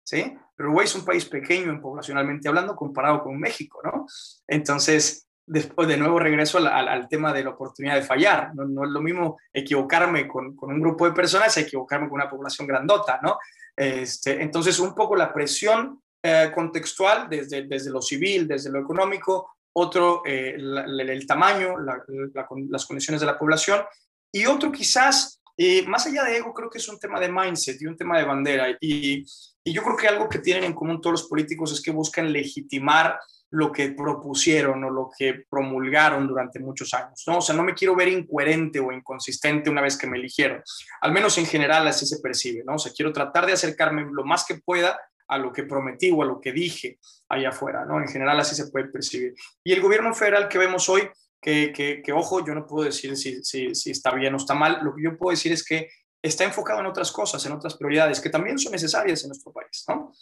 ¿Sí? Uruguay es un país pequeño en poblacionalmente hablando comparado con México, ¿no? Entonces, después de nuevo regreso al, tema de la oportunidad de fallar. No, es lo mismo equivocarme con, un grupo de personas equivocarme con una población grandota, ¿no? Este, entonces, un poco la presión eh, contextual desde, desde lo civil, desde lo económico, otro eh, el tamaño, las condiciones de la población, y otro quizás, eh, más allá de ego, creo que es un tema de mindset y un tema de bandera. Y, y yo creo que algo que tienen en común todos los políticos es que buscan legitimar lo que propusieron o lo que promulgaron durante muchos años, ¿no? O sea, no me quiero ver incoherente o inconsistente una vez que me eligieron. Al menos en general así se percibe, ¿no? O sea, quiero tratar de acercarme lo más que pueda a lo que prometí o a lo que dije allá afuera, ¿no? En general así se puede percibir. Y el gobierno federal que vemos hoy, que, que, ojo, yo no puedo decir si, si, si está bien o está mal, lo que yo puedo decir es que está enfocado en otras cosas, en otras prioridades que también son necesarias en nuestro país, ¿no?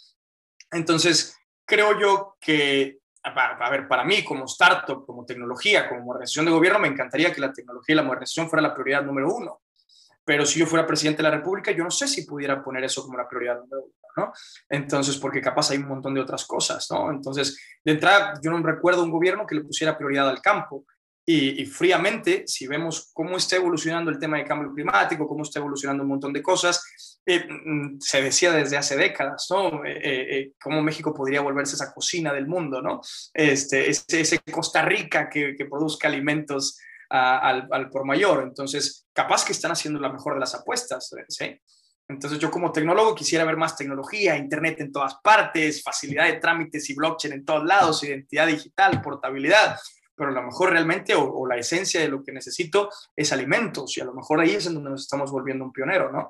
Entonces, creo yo que a, ver, para mí como startup, como tecnología, como modernización de gobierno, me encantaría que la tecnología y la modernización fuera la prioridad número uno. Pero si yo fuera presidente de la República, yo no sé si pudiera poner eso como la prioridad número uno, ¿no? Entonces, porque capaz hay un montón de otras cosas, ¿no? Entonces, de entrada, yo no recuerdo un gobierno que le pusiera prioridad al campo. Y, fríamente, si vemos cómo está evolucionando el tema de cambio climático, cómo está evolucionando un montón de cosas, eh, mm, se decía desde hace décadas, ¿no? Eh, eh, cómo México podría volverse esa cocina del mundo, ¿no? Este, ese, Costa Rica que, produzca alimentos al, por mayor. Entonces, capaz que están haciendo la mejor de las apuestas, ¿sí? Entonces, yo como tecnólogo quisiera ver más tecnología, Internet en todas partes, facilidad de trámites y blockchain en todos lados, identidad digital, portabilidad pero a lo mejor realmente o, la esencia de lo que necesito es alimentos y a lo mejor ahí es en donde nos estamos volviendo un pionero, ¿no?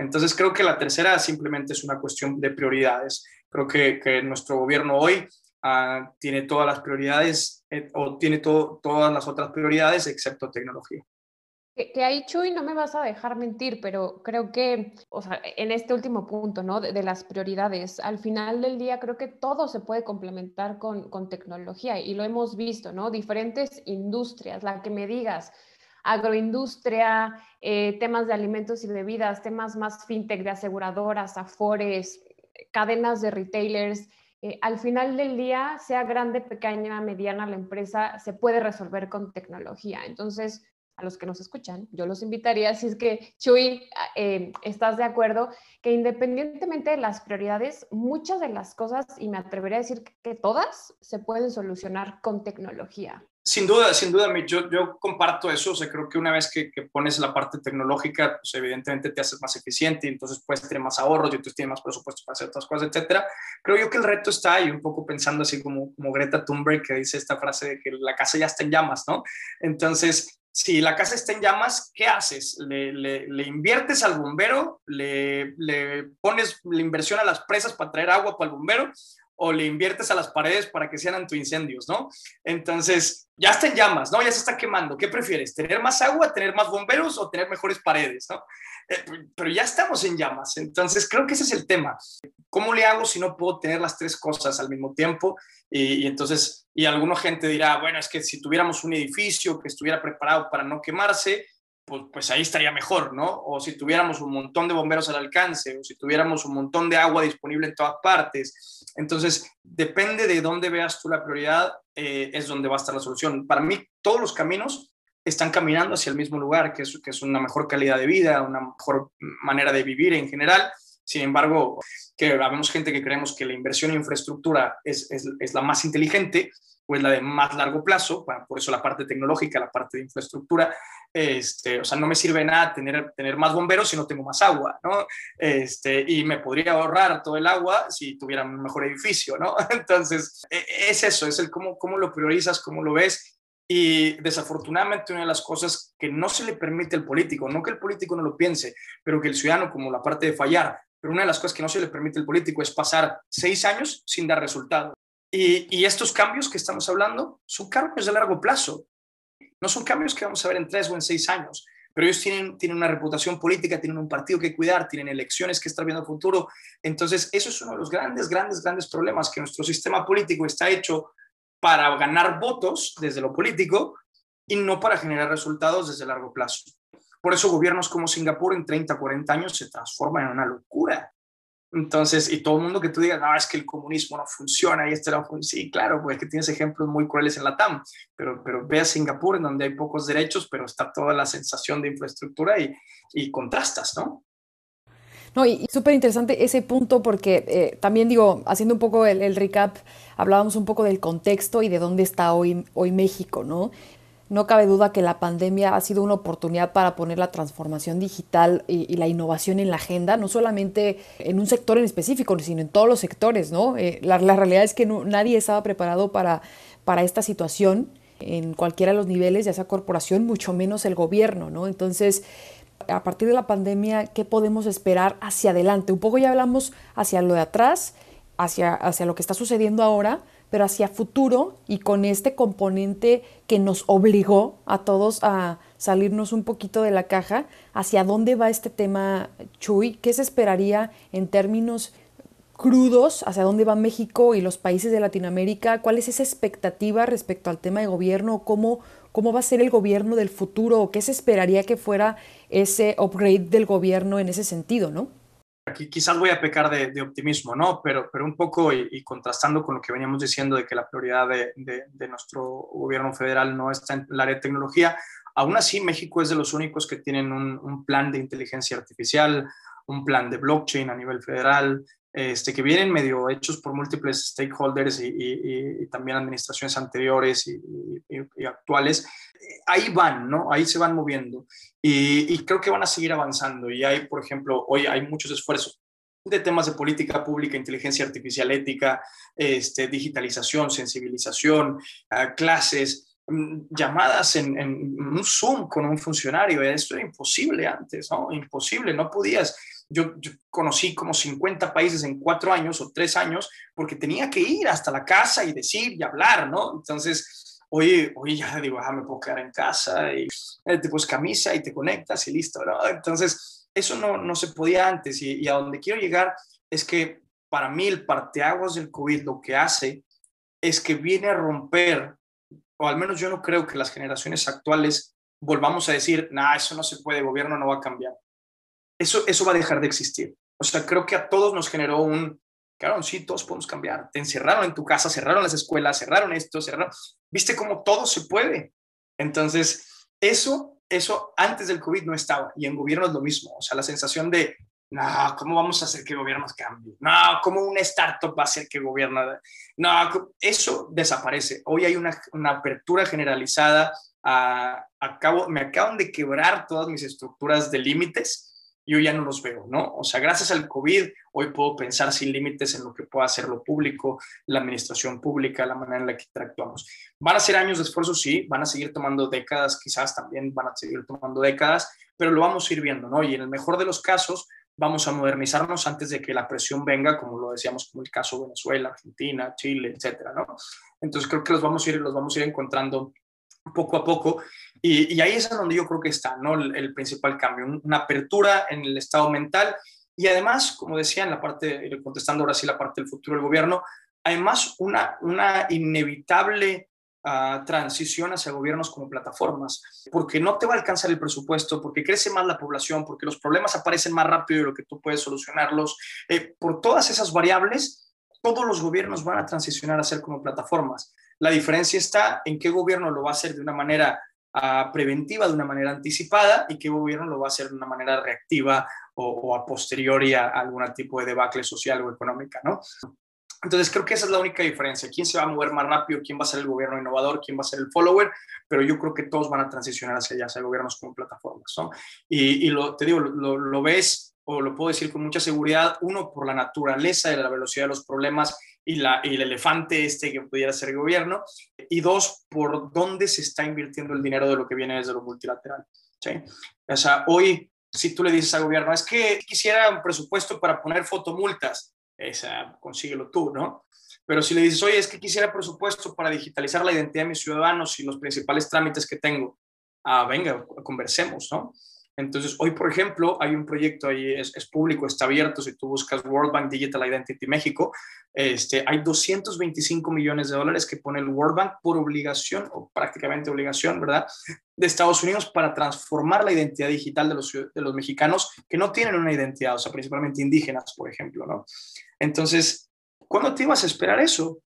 Entonces creo que la tercera simplemente es una cuestión de prioridades. Creo que, que nuestro gobierno hoy ah, tiene todas las prioridades eh, o tiene todas las otras prioridades excepto tecnología. Que, ahí, Chuy, no me vas a dejar mentir, pero creo que, o sea, en este último punto, ¿no? De, las prioridades, al final del día creo que todo se puede complementar con, con tecnología y lo hemos visto, ¿no? Diferentes industrias, la que me digas, agroindustria, eh, temas de alimentos y bebidas, temas más fintech de aseguradoras, afores, cadenas de retailers. Eh, al final del día, sea grande, pequeña, mediana la empresa, se puede resolver con tecnología. Entonces, a los que nos escuchan, yo los invitaría, si es que, Chuy, eh, estás de acuerdo, que independientemente de las prioridades, muchas de las cosas, y me atrevería a decir que todas, se pueden solucionar con tecnología. Sin duda, sin duda, yo, yo comparto eso. O sea, creo que una vez que, pones la parte tecnológica, pues evidentemente te haces más eficiente y entonces puedes tener más ahorros y entonces tienes más presupuesto para hacer otras cosas, etcétera. Creo yo que el reto está ahí, un poco pensando así como, como Greta Thunberg, que dice esta frase de que la casa ya está en llamas, ¿no? Entonces, si la casa está en llamas, ¿qué haces? ¿Le, inviertes al bombero? ¿Le, ¿Le, pones la inversión a las presas para traer agua para el bombero? ¿O le inviertes a las paredes para que sean antiincendios, no? Entonces, ya está en llamas, ¿no? Ya se está quemando. ¿Qué prefieres? ¿Tener más agua, tener más bomberos o tener mejores paredes, no? Eh, pero ya estamos en llamas. Entonces, creo que ese es el tema. ¿Cómo le hago si no puedo tener las tres cosas al mismo tiempo? Y, entonces, y alguna gente dirá, bueno, es que si tuviéramos un edificio que estuviera preparado para no quemarse, pues, pues, ahí estaría mejor, ¿no? O si tuviéramos un montón de bomberos al alcance, o si tuviéramos un montón de agua disponible en todas partes. Entonces, depende de dónde veas tú la prioridad, eh, es donde va a estar la solución. Para mí, todos los caminos están caminando hacia el mismo lugar, que es, una mejor calidad de vida, una mejor manera de vivir en general. Sin embargo, que habemos gente que creemos que la inversión en infraestructura es, es, es la más inteligente, pues la de más largo plazo, por eso la parte tecnológica, la parte de infraestructura, este, o sea, no me sirve nada tener, tener más bomberos si no tengo más agua, ¿no? Este, y me podría ahorrar todo el agua si tuviera un mejor edificio, ¿no? Entonces, e, es eso, es el cómo, cómo lo priorizas, cómo lo ves. Y desafortunadamente una de las cosas que no se le permite al político, no que el político no lo piense, pero que el ciudadano, como la parte de fallar, pero una de las cosas que no se le permite al político es pasar seis años sin dar resultados. Y, estos cambios que estamos hablando son cambios de largo plazo. No son cambios que vamos a ver en tres o en seis años, pero ellos tienen, tienen una reputación política, tienen un partido que cuidar, tienen elecciones que estar viendo a futuro. Entonces, eso es uno de los grandes, grandes, grandes problemas, que nuestro sistema político está hecho para ganar votos desde lo político y no para generar resultados desde largo plazo. Por eso gobiernos como Singapur en 30, 40 años se transforman en una locura. Entonces, y todo el mundo que tú digas, no, es que el comunismo no funciona y esto no. Sí, claro, pues que tienes ejemplos muy crueles en la TAM, pero, pero ve a Singapur, en donde hay pocos derechos, pero está toda la sensación de infraestructura y, y contrastas, ¿no? No, y, súper interesante ese punto porque eh, también digo, haciendo un poco el, el, recap, hablábamos un poco del contexto y de dónde está hoy, hoy México, ¿no? No cabe duda que la pandemia ha sido una oportunidad para poner la transformación digital y, la innovación en la agenda, no solamente en un sector en específico, sino en todos los sectores, ¿no? Eh, la, realidad es que nadie estaba preparado para, para esta situación en cualquiera de los niveles, ya sea corporación, mucho menos el gobierno, ¿no? Entonces, a partir de la pandemia, ¿qué podemos esperar hacia adelante? Un poco ya hablamos hacia lo de atrás, hacia, hacia lo que está sucediendo ahora, pero hacia futuro y con este componente que nos obligó a todos a salirnos un poquito de la caja, ¿hacia dónde va este tema, Chuy? ¿Qué se esperaría en términos crudos? ¿Hacia dónde va México y los países de Latinoamérica? ¿Cuál es esa expectativa respecto al tema de gobierno? ¿Cómo, cómo va a ser el gobierno del futuro? ¿Qué se esperaría que fuera ese upgrade del gobierno en ese sentido, no? Aquí quizás voy a pecar de, optimismo, ¿no? Pero, pero un poco y, contrastando con lo que veníamos diciendo de que la prioridad de, de, nuestro gobierno federal no está en el área de tecnología, aún así México es de los únicos que tienen un, un plan de inteligencia artificial, un plan de blockchain a nivel federal, este, que vienen medio hechos por múltiples stakeholders y, también administraciones anteriores y, actuales, ahí van, ¿no? Ahí se van moviendo y, creo que van a seguir avanzando. Y hay, por ejemplo, hoy hay muchos esfuerzos de temas de política pública, inteligencia artificial, ética, este, digitalización, sensibilización, ah, clases, mm, llamadas en, en, un Zoom con un funcionario. Esto era imposible antes, ¿no? Imposible, no podías yo, conocí como 50 países en cuatro años o tres años porque tenía que ir hasta la casa y decir y hablar, ¿no? Entonces, oye, oye, ya digo, ah, me puedo quedar en casa y eh, te pones camisa y te conectas y listo, ¿no? Entonces, eso no, no se podía antes y, y a donde quiero llegar es que para mí el parteaguas del COVID lo que hace es que viene a romper, o al menos yo no creo que las generaciones actuales volvamos a decir, nah, eso no se puede, el gobierno no va a cambiar eso, eso va a dejar de existir. O sea, creo que a todos nos generó un, claro, sí, todos podemos cambiar. Te encerraron en tu casa, cerraron las escuelas, cerraron esto, cerraron. Viste cómo todo se puede. Entonces, eso, eso antes del COVID no estaba y en gobierno lo mismo. O sea, la sensación de, no, ¿cómo vamos a hacer que el gobierno cambie? No, ¿cómo una startup va a hacer que el gobierno? No, eso desaparece. Hoy hay una, una apertura generalizada. A, acabo, me acaban de quebrar todas mis estructuras de límites yo ya no los veo, ¿no? O sea, gracias al COVID, hoy puedo pensar sin límites en lo que pueda hacer lo público, la administración pública, la manera en la que interactuamos. Van a ser años de esfuerzo, sí, van a seguir tomando décadas, quizás también van a seguir tomando décadas, pero lo vamos a ir viendo, ¿no? Y en el mejor de los casos, vamos a modernizarnos antes de que la presión venga, como lo decíamos, como el caso de Venezuela, Argentina, Chile, etcétera, ¿no? Entonces creo que los vamos a ir, los vamos a ir encontrando poco a poco. Y, ahí es donde yo creo que está ¿no? el, principal cambio, una apertura en el estado mental y además, como decía en la parte, contestando ahora sí la parte del futuro del gobierno, además una, una inevitable uh, transición hacia gobiernos como plataformas, porque no te va a alcanzar el presupuesto, porque crece más la población, porque los problemas aparecen más rápido de lo que tú puedes solucionarlos. Eh, por todas esas variables, todos los gobiernos van a transicionar a ser como plataformas. La diferencia está en qué gobierno lo va a hacer de una manera uh, preventiva, de una manera anticipada, y qué gobierno lo va a hacer de una manera reactiva o, o a posteriori a, a algún tipo de debacle social o económica, ¿no? Entonces creo que esa es la única diferencia. ¿Quién se va a mover más rápido? ¿Quién va a ser el gobierno innovador? ¿Quién va a ser el follower? Pero yo creo que todos van a transicionar hacia allá, hacia gobiernos como plataformas. ¿no? Y, y lo, te digo, lo, lo, ves o lo puedo decir con mucha seguridad, uno, por la naturaleza de la velocidad de los problemas y, la, y el elefante este que pudiera ser el gobierno, y dos, por dónde se está invirtiendo el dinero de lo que viene desde lo multilateral. ¿sí? O sea, hoy, si tú le dices al gobierno, es que quisiera un presupuesto para poner fotomultas, esa consíguelo tú, ¿no? Pero si le dices, oye, es que quisiera presupuesto para digitalizar la identidad de mis ciudadanos y los principales trámites que tengo, ah, venga, conversemos, ¿no? Entonces, hoy, por ejemplo, hay un proyecto ahí, es, es, público, está abierto, si tú buscas World Bank Digital Identity México, este, hay 225 millones de dólares que pone el World Bank por obligación, o prácticamente obligación, ¿verdad?, de Estados Unidos para transformar la identidad digital de los, de los mexicanos que no tienen una identidad, o sea, principalmente indígenas, por ejemplo, ¿no? Entonces, ¿cuándo te ibas a esperar eso?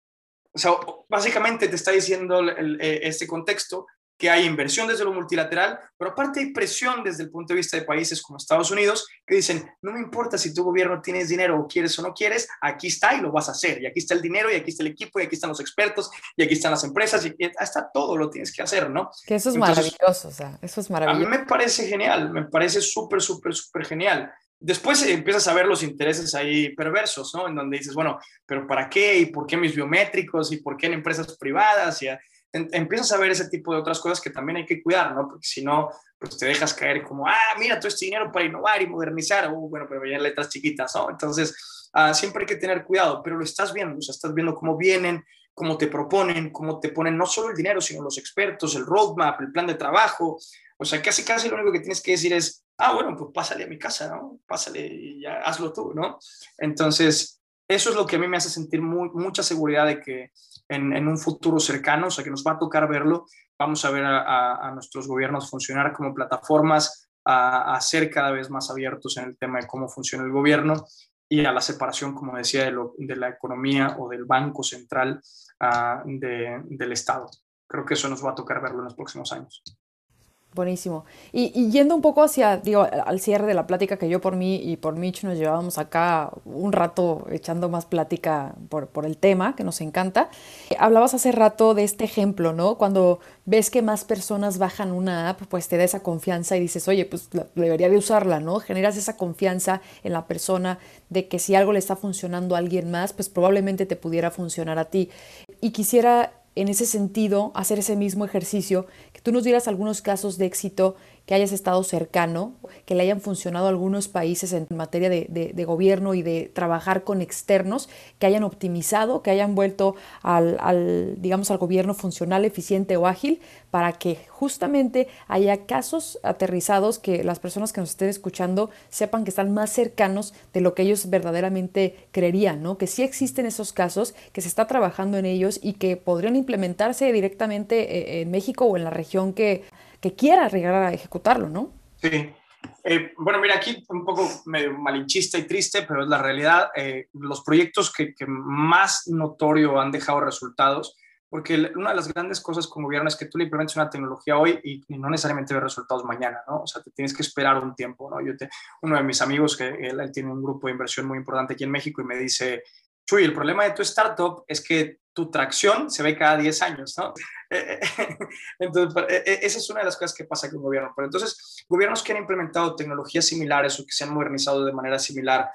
O sea, básicamente te está diciendo el, el, este contexto que hay inversión desde lo multilateral, pero aparte hay presión desde el punto de vista de países como Estados Unidos que dicen, no me importa si tu gobierno tienes dinero o quieres o no quieres, aquí está y lo vas a hacer, y aquí está el dinero, y aquí está el equipo, y aquí están los expertos, y aquí están las empresas, y está todo, lo tienes que hacer, ¿no? Que eso es Entonces, maravilloso, o sea, eso es maravilloso. A mí me parece genial, me parece súper, súper, súper genial. Después empiezas a ver los intereses ahí perversos, ¿no? En donde dices, bueno, pero ¿para qué? ¿Y por qué mis biométricos? ¿Y por qué en empresas privadas? Y empiezas a ver ese tipo de otras cosas que también hay que cuidar, ¿no? Porque si no, pues te dejas caer como, ah, mira, todo este dinero para innovar y modernizar, uh, bueno, pero ya letras chiquitas, ¿no? Entonces, uh, siempre hay que tener cuidado, pero lo estás viendo, o sea, estás viendo cómo vienen, cómo te proponen, cómo te ponen no solo el dinero, sino los expertos, el roadmap, el plan de trabajo, o sea, casi, casi lo único que tienes que decir es, ah, bueno, pues pásale a mi casa, ¿no? Pásale y ya hazlo tú, ¿no? Entonces, eso es lo que a mí me hace sentir muy, mucha seguridad de que en, un futuro cercano, o sea, que nos va a tocar verlo, vamos a ver a, nuestros gobiernos funcionar como plataformas, a, ser cada vez más abiertos en el tema de cómo funciona el gobierno y a la separación, como decía, de, la economía o del banco central de, del Estado. Creo que eso nos va a tocar verlo en los próximos años. Buenísimo. Y, y, yendo un poco hacia, digo, al cierre de la plática que yo por mí y por Mitch nos llevábamos acá un rato echando más plática por, por el tema, que nos encanta. Hablabas hace rato de este ejemplo, ¿no? Cuando ves que más personas bajan una app, pues te da esa confianza y dices, oye, pues debería de usarla, ¿no? Generas esa confianza en la persona de que si algo le está funcionando a alguien más, pues probablemente te pudiera funcionar a ti. Y quisiera en ese sentido hacer ese mismo ejercicio, que tú nos dieras algunos casos de éxito que hayas estado cercano, que le hayan funcionado algunos países en materia de, de, gobierno y de trabajar con externos, que hayan optimizado, que hayan vuelto al, al, digamos, al gobierno funcional, eficiente o ágil, para que justamente haya casos aterrizados que las personas que nos estén escuchando sepan que están más cercanos de lo que ellos verdaderamente creerían, ¿no? Que sí existen esos casos, que se está trabajando en ellos y que podrían implementarse directamente en México o en la región que que quiera llegar a ejecutarlo, ¿no? Sí. Eh, bueno, mira, aquí un poco medio malinchista y triste, pero es la realidad. Eh, los proyectos que, que, más notorio han dejado resultados, porque una de las grandes cosas como gobierno es que tú le implementas una tecnología hoy y, y, no necesariamente ves resultados mañana, ¿no? O sea, te tienes que esperar un tiempo, ¿no? Yo te, uno de mis amigos, que él, él tiene un grupo de inversión muy importante aquí en México y me dice, Chuy, el problema de tu startup es que tu tracción se ve cada 10 años, ¿no? Entonces, esa es una de las cosas que pasa con el gobierno. Pero entonces, gobiernos que han implementado tecnologías similares o que se han modernizado de manera similar,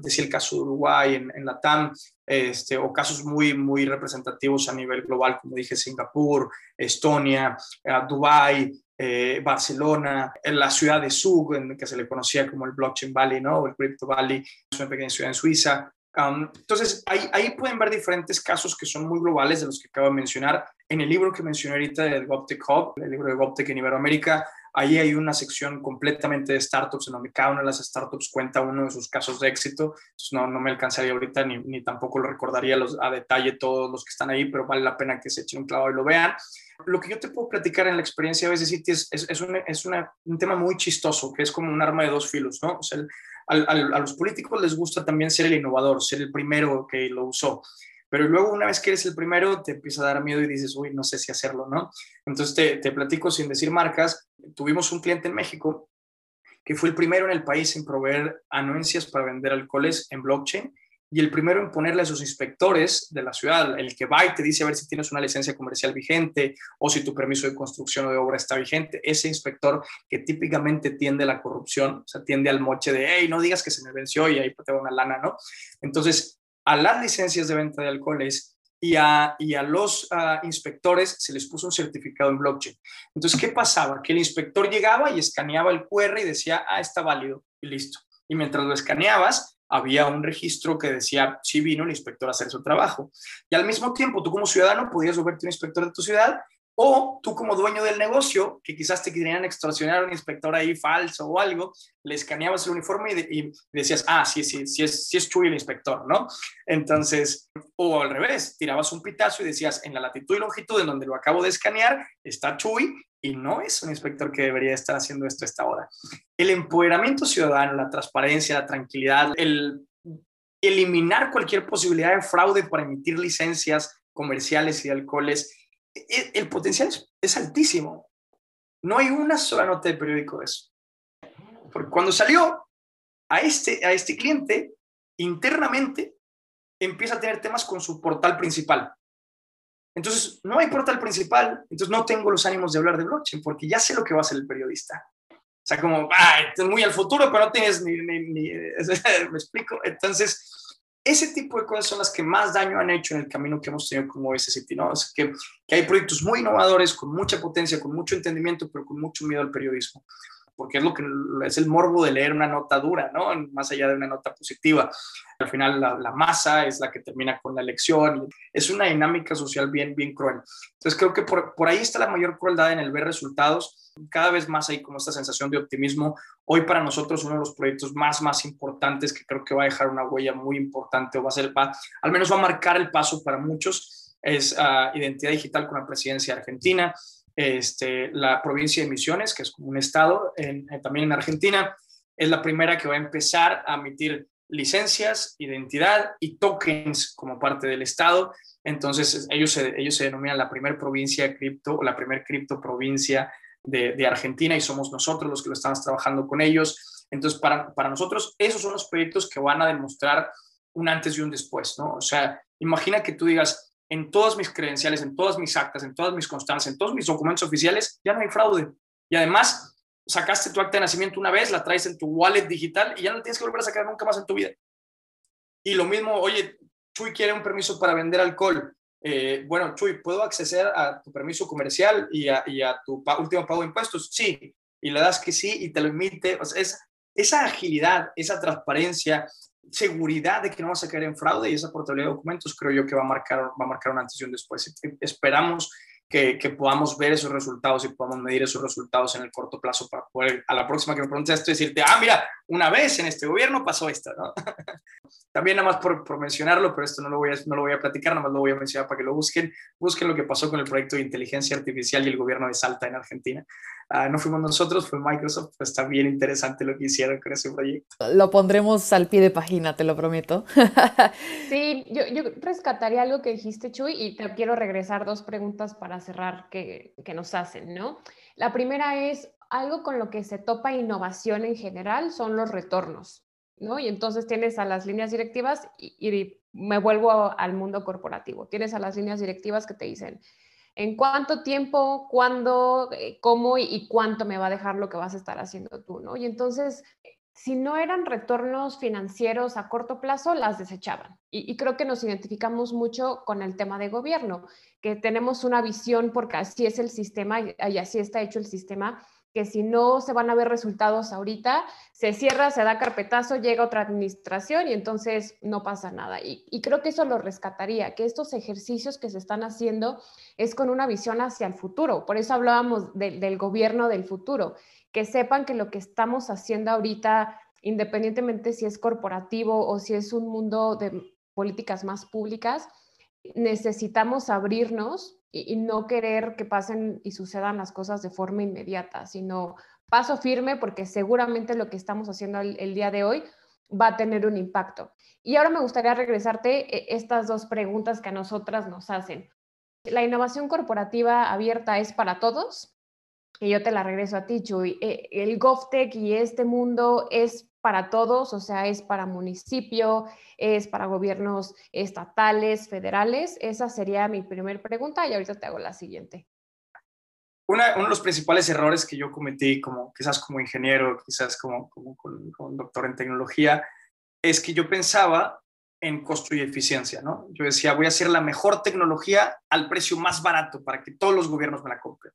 decía el caso de Uruguay en, en la TAM, este, o casos muy, muy representativos a nivel global, como dije, Singapur, Estonia, uh, Dubái, eh, Barcelona, la ciudad de Zug, en, que se le conocía como el Blockchain Valley, ¿no? O el Crypto Valley, es una pequeña ciudad en Suiza, Um, entonces, ahí, ahí, pueden ver diferentes casos que son muy globales de los que acabo de mencionar. En el libro que mencioné ahorita del GovTech Hub, el libro de GovTech en Iberoamérica, Ahí hay una sección completamente de startups en donde cada una de las startups cuenta uno de sus casos de éxito. no, no me alcanzaría ahorita ni, ni tampoco lo recordaría los, a detalle todos los que están ahí, pero vale la pena que se echen un clavo y lo vean. Lo que yo te puedo platicar en la experiencia de veces es, es, es, un, es un tema muy chistoso, que es como un arma de dos filos, ¿no? O sea, a los políticos les gusta también ser el innovador, ser el primero que lo usó. Pero luego una vez que eres el primero, te empieza a dar miedo y dices, uy, no sé si hacerlo, ¿no? Entonces te, te platico sin decir marcas. Tuvimos un cliente en México que fue el primero en el país en proveer anuencias para vender alcoholes en blockchain y el primero en ponerle a sus inspectores de la ciudad, el que va y te dice a ver si tienes una licencia comercial vigente o si tu permiso de construcción o de obra está vigente, ese inspector que típicamente tiende a la corrupción, o sea, tiende al moche de, hey, no digas que se me venció y ahí te va una lana, ¿no? Entonces, a las licencias de venta de alcoholes y a, y a los ah, inspectores se les puso un certificado en blockchain. Entonces, ¿qué pasaba? Que el inspector llegaba y escaneaba el QR y decía, ah, está válido y listo. Y mientras lo escaneabas, había un registro que decía si vino el inspector a hacer su trabajo. Y al mismo tiempo, tú como ciudadano podías volverte un inspector de tu ciudad o tú como dueño del negocio, que quizás te querían extorsionar a un inspector ahí falso o algo, le escaneabas el uniforme y, decías, ah, sí, sí, sí es, sí es Chuy el inspector, ¿no? Entonces, o al revés, tirabas un pitazo y decías, en la latitud y longitud en donde lo acabo de escanear está Chuy y no es un inspector que debería estar haciendo esto a esta hora. El empoderamiento ciudadano, la transparencia, la tranquilidad, el eliminar cualquier posibilidad de fraude para emitir licencias comerciales y de alcoholes, e, el, potencial es, altísimo. No hay una sola nota de periódico de eso. Porque cuando salió a este, a este cliente, internamente empieza a tener temas con su portal principal. Entonces, no hay portal principal, entonces no tengo los ánimos de hablar de blockchain porque ya sé lo que va a hacer el periodista. O sea, como, ah, es muy al futuro, pero no tienes ni, ni, me explico. Entonces, ese tipo de cosas son las que más daño han hecho en el camino que hemos tenido como SCT, ¿no? Que, que hay proyectos muy innovadores, con mucha potencia, con mucho entendimiento, pero con mucho miedo al periodismo porque es lo que es el morbo de leer una nota dura, ¿no? Más allá de una nota positiva. Al final la, masa es la que termina con la elección. Es una dinámica social bien, bien cruel. Entonces creo que por, por ahí está la mayor crueldad en el ver resultados. Cada vez más hay como esta sensación de optimismo. Hoy para nosotros uno de los proyectos más, más importantes que creo que va a dejar una huella muy importante o va a ser, va, al menos va a marcar el paso para muchos, es uh, identidad digital con la presidencia argentina este, la provincia de Misiones, que es un estado también en Argentina, es la primera que va a empezar a emitir licencias, identidad y tokens como parte del estado. Entonces, ellos se, ellos se denominan la primera provincia cripto o la primera cripto provincia de, de, Argentina y somos nosotros los que lo estamos trabajando con ellos. Entonces, para, para nosotros, esos son los proyectos que van a demostrar un antes y un después, ¿no? O sea, imagina que tú digas, en todas mis credenciales, en todas mis actas, en todas mis constancias, en todos mis documentos oficiales, ya no hay fraude. Y además, sacaste tu acta de nacimiento una vez, la traes en tu wallet digital y ya no tienes que volver a sacar nunca más en tu vida. Y lo mismo, oye, Chuy quiere un permiso para vender alcohol. Eh, bueno, Chuy, ¿puedo acceder a tu permiso comercial y a, tu último pago de impuestos? Sí. Y le das que sí y te lo emite. O sea, esa agilidad, esa transparencia, seguridad de que no vas a caer en fraude y esa portabilidad de documentos creo yo que va a marcar, va a marcar una decisión después. Esperamos que, que, podamos ver esos resultados y podamos medir esos resultados en el corto plazo para poder a la próxima que me preguntes esto decirte, ah, mira, una vez en este gobierno pasó esto, ¿no? También nada más por, por, mencionarlo, pero esto no lo, voy a, no lo voy a platicar, nada más lo voy a mencionar para que lo busquen. Busquen lo que pasó con el proyecto de inteligencia artificial y el gobierno de Salta en Argentina. Uh, no fuimos nosotros, fue Microsoft, pero está bien interesante lo que hicieron con ese proyecto. Lo pondremos al pie de página, te lo prometo. sí, yo, yo rescataría algo que dijiste, Chuy, y te quiero regresar dos preguntas para cerrar que, que nos hacen, ¿no? La primera es, algo con lo que se topa innovación en general son los retornos, ¿no? Y entonces tienes a las líneas directivas y, me vuelvo al mundo corporativo. Tienes a las líneas directivas que te dicen, ¿en cuánto tiempo, cuándo, eh, cómo y, cuánto me va a dejar lo que vas a estar haciendo tú. Y entonces, si no eran retornos financieros a corto plazo, las desechaban. Y, y, creo que nos identificamos mucho con el tema de gobierno, que tenemos una visión porque así es el sistema y así está hecho el sistema que si no se van a ver resultados ahorita, se cierra, se da carpetazo, llega otra administración y entonces no pasa nada. Y, creo que eso lo rescataría, que estos ejercicios que se están haciendo es con una visión hacia el futuro. Por eso hablábamos del gobierno del futuro, que sepan que lo que estamos haciendo ahorita, independientemente si es corporativo o si es un mundo de políticas más públicas, necesitamos abrirnos y, no querer que pasen y sucedan las cosas de forma inmediata, sino paso firme porque seguramente lo que estamos haciendo el, día de hoy va a tener un impacto. Y ahora me gustaría regresarte eh, estas dos preguntas que a nosotras nos hacen. ¿La innovación corporativa abierta es para todos? Y yo te la regreso a ti, Chuy. Eh, ¿El GovTech y este mundo es para todos, o sea, es para municipio, es para gobiernos estatales, federales. Esa sería mi primera pregunta y ahorita te hago la siguiente. uno de los principales errores que yo cometí, como, quizás como ingeniero, quizás como, como, doctor en tecnología, es que yo pensaba en costo y eficiencia, ¿no? Yo decía, voy a hacer la mejor tecnología al precio más barato para que todos los gobiernos me la compren.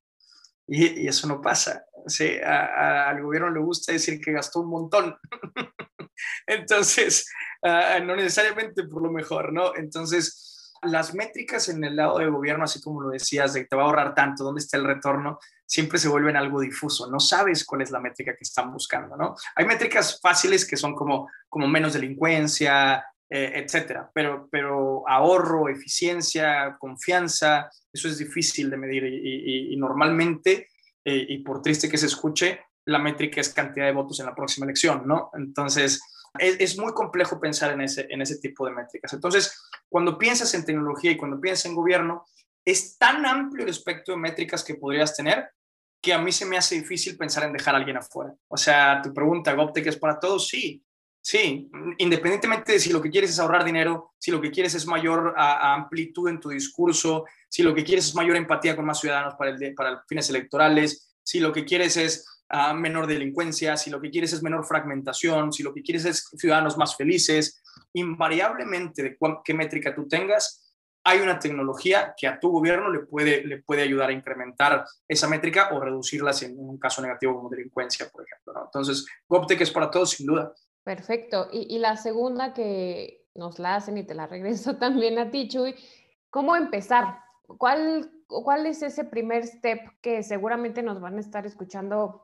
Y, eso no pasa. Sí, al gobierno le gusta decir que gastó un montón. Entonces, no necesariamente por lo mejor, ¿no? Entonces, las métricas en el lado del gobierno, así como lo decías, de que te va a ahorrar tanto, dónde está el retorno, siempre se vuelven algo difuso. No sabes cuál es la métrica que están buscando, ¿no? Hay métricas fáciles que son como, como menos delincuencia, eh, etcétera. Pero, pero ahorro, eficiencia, confianza, eso es difícil de medir y, normalmente, eh, y por triste que se escuche, la métrica es cantidad de votos en la próxima elección, ¿no? Entonces, es, muy complejo pensar en ese, en ese tipo de métricas. Entonces, cuando piensas en tecnología y cuando piensas en gobierno, es tan amplio el espectro de métricas que podrías tener que a mí se me hace difícil pensar en dejar a alguien afuera. O sea, tu pregunta, ¿GovTech es para todos? Sí, Sí, independientemente de si lo que quieres es ahorrar dinero, si lo que quieres es mayor amplitud en tu discurso, si lo que quieres es mayor empatía con más ciudadanos para, el para fines electorales, si lo que quieres es ah, menor delincuencia, si lo que quieres es menor fragmentación, si lo que quieres es ciudadanos más felices, invariablemente de qué métrica tú tengas, hay una tecnología que a tu gobierno le puede, le puede ayudar a incrementar esa métrica o reducirlas en un caso negativo como delincuencia, por ejemplo. Entonces, GovTech es para todos, sin duda. Perfecto. Y, la segunda que nos la hacen y te la regreso también a ti, Chuy, ¿cómo empezar? ¿Cuál, ¿Cuál es ese primer step que seguramente nos van a estar escuchando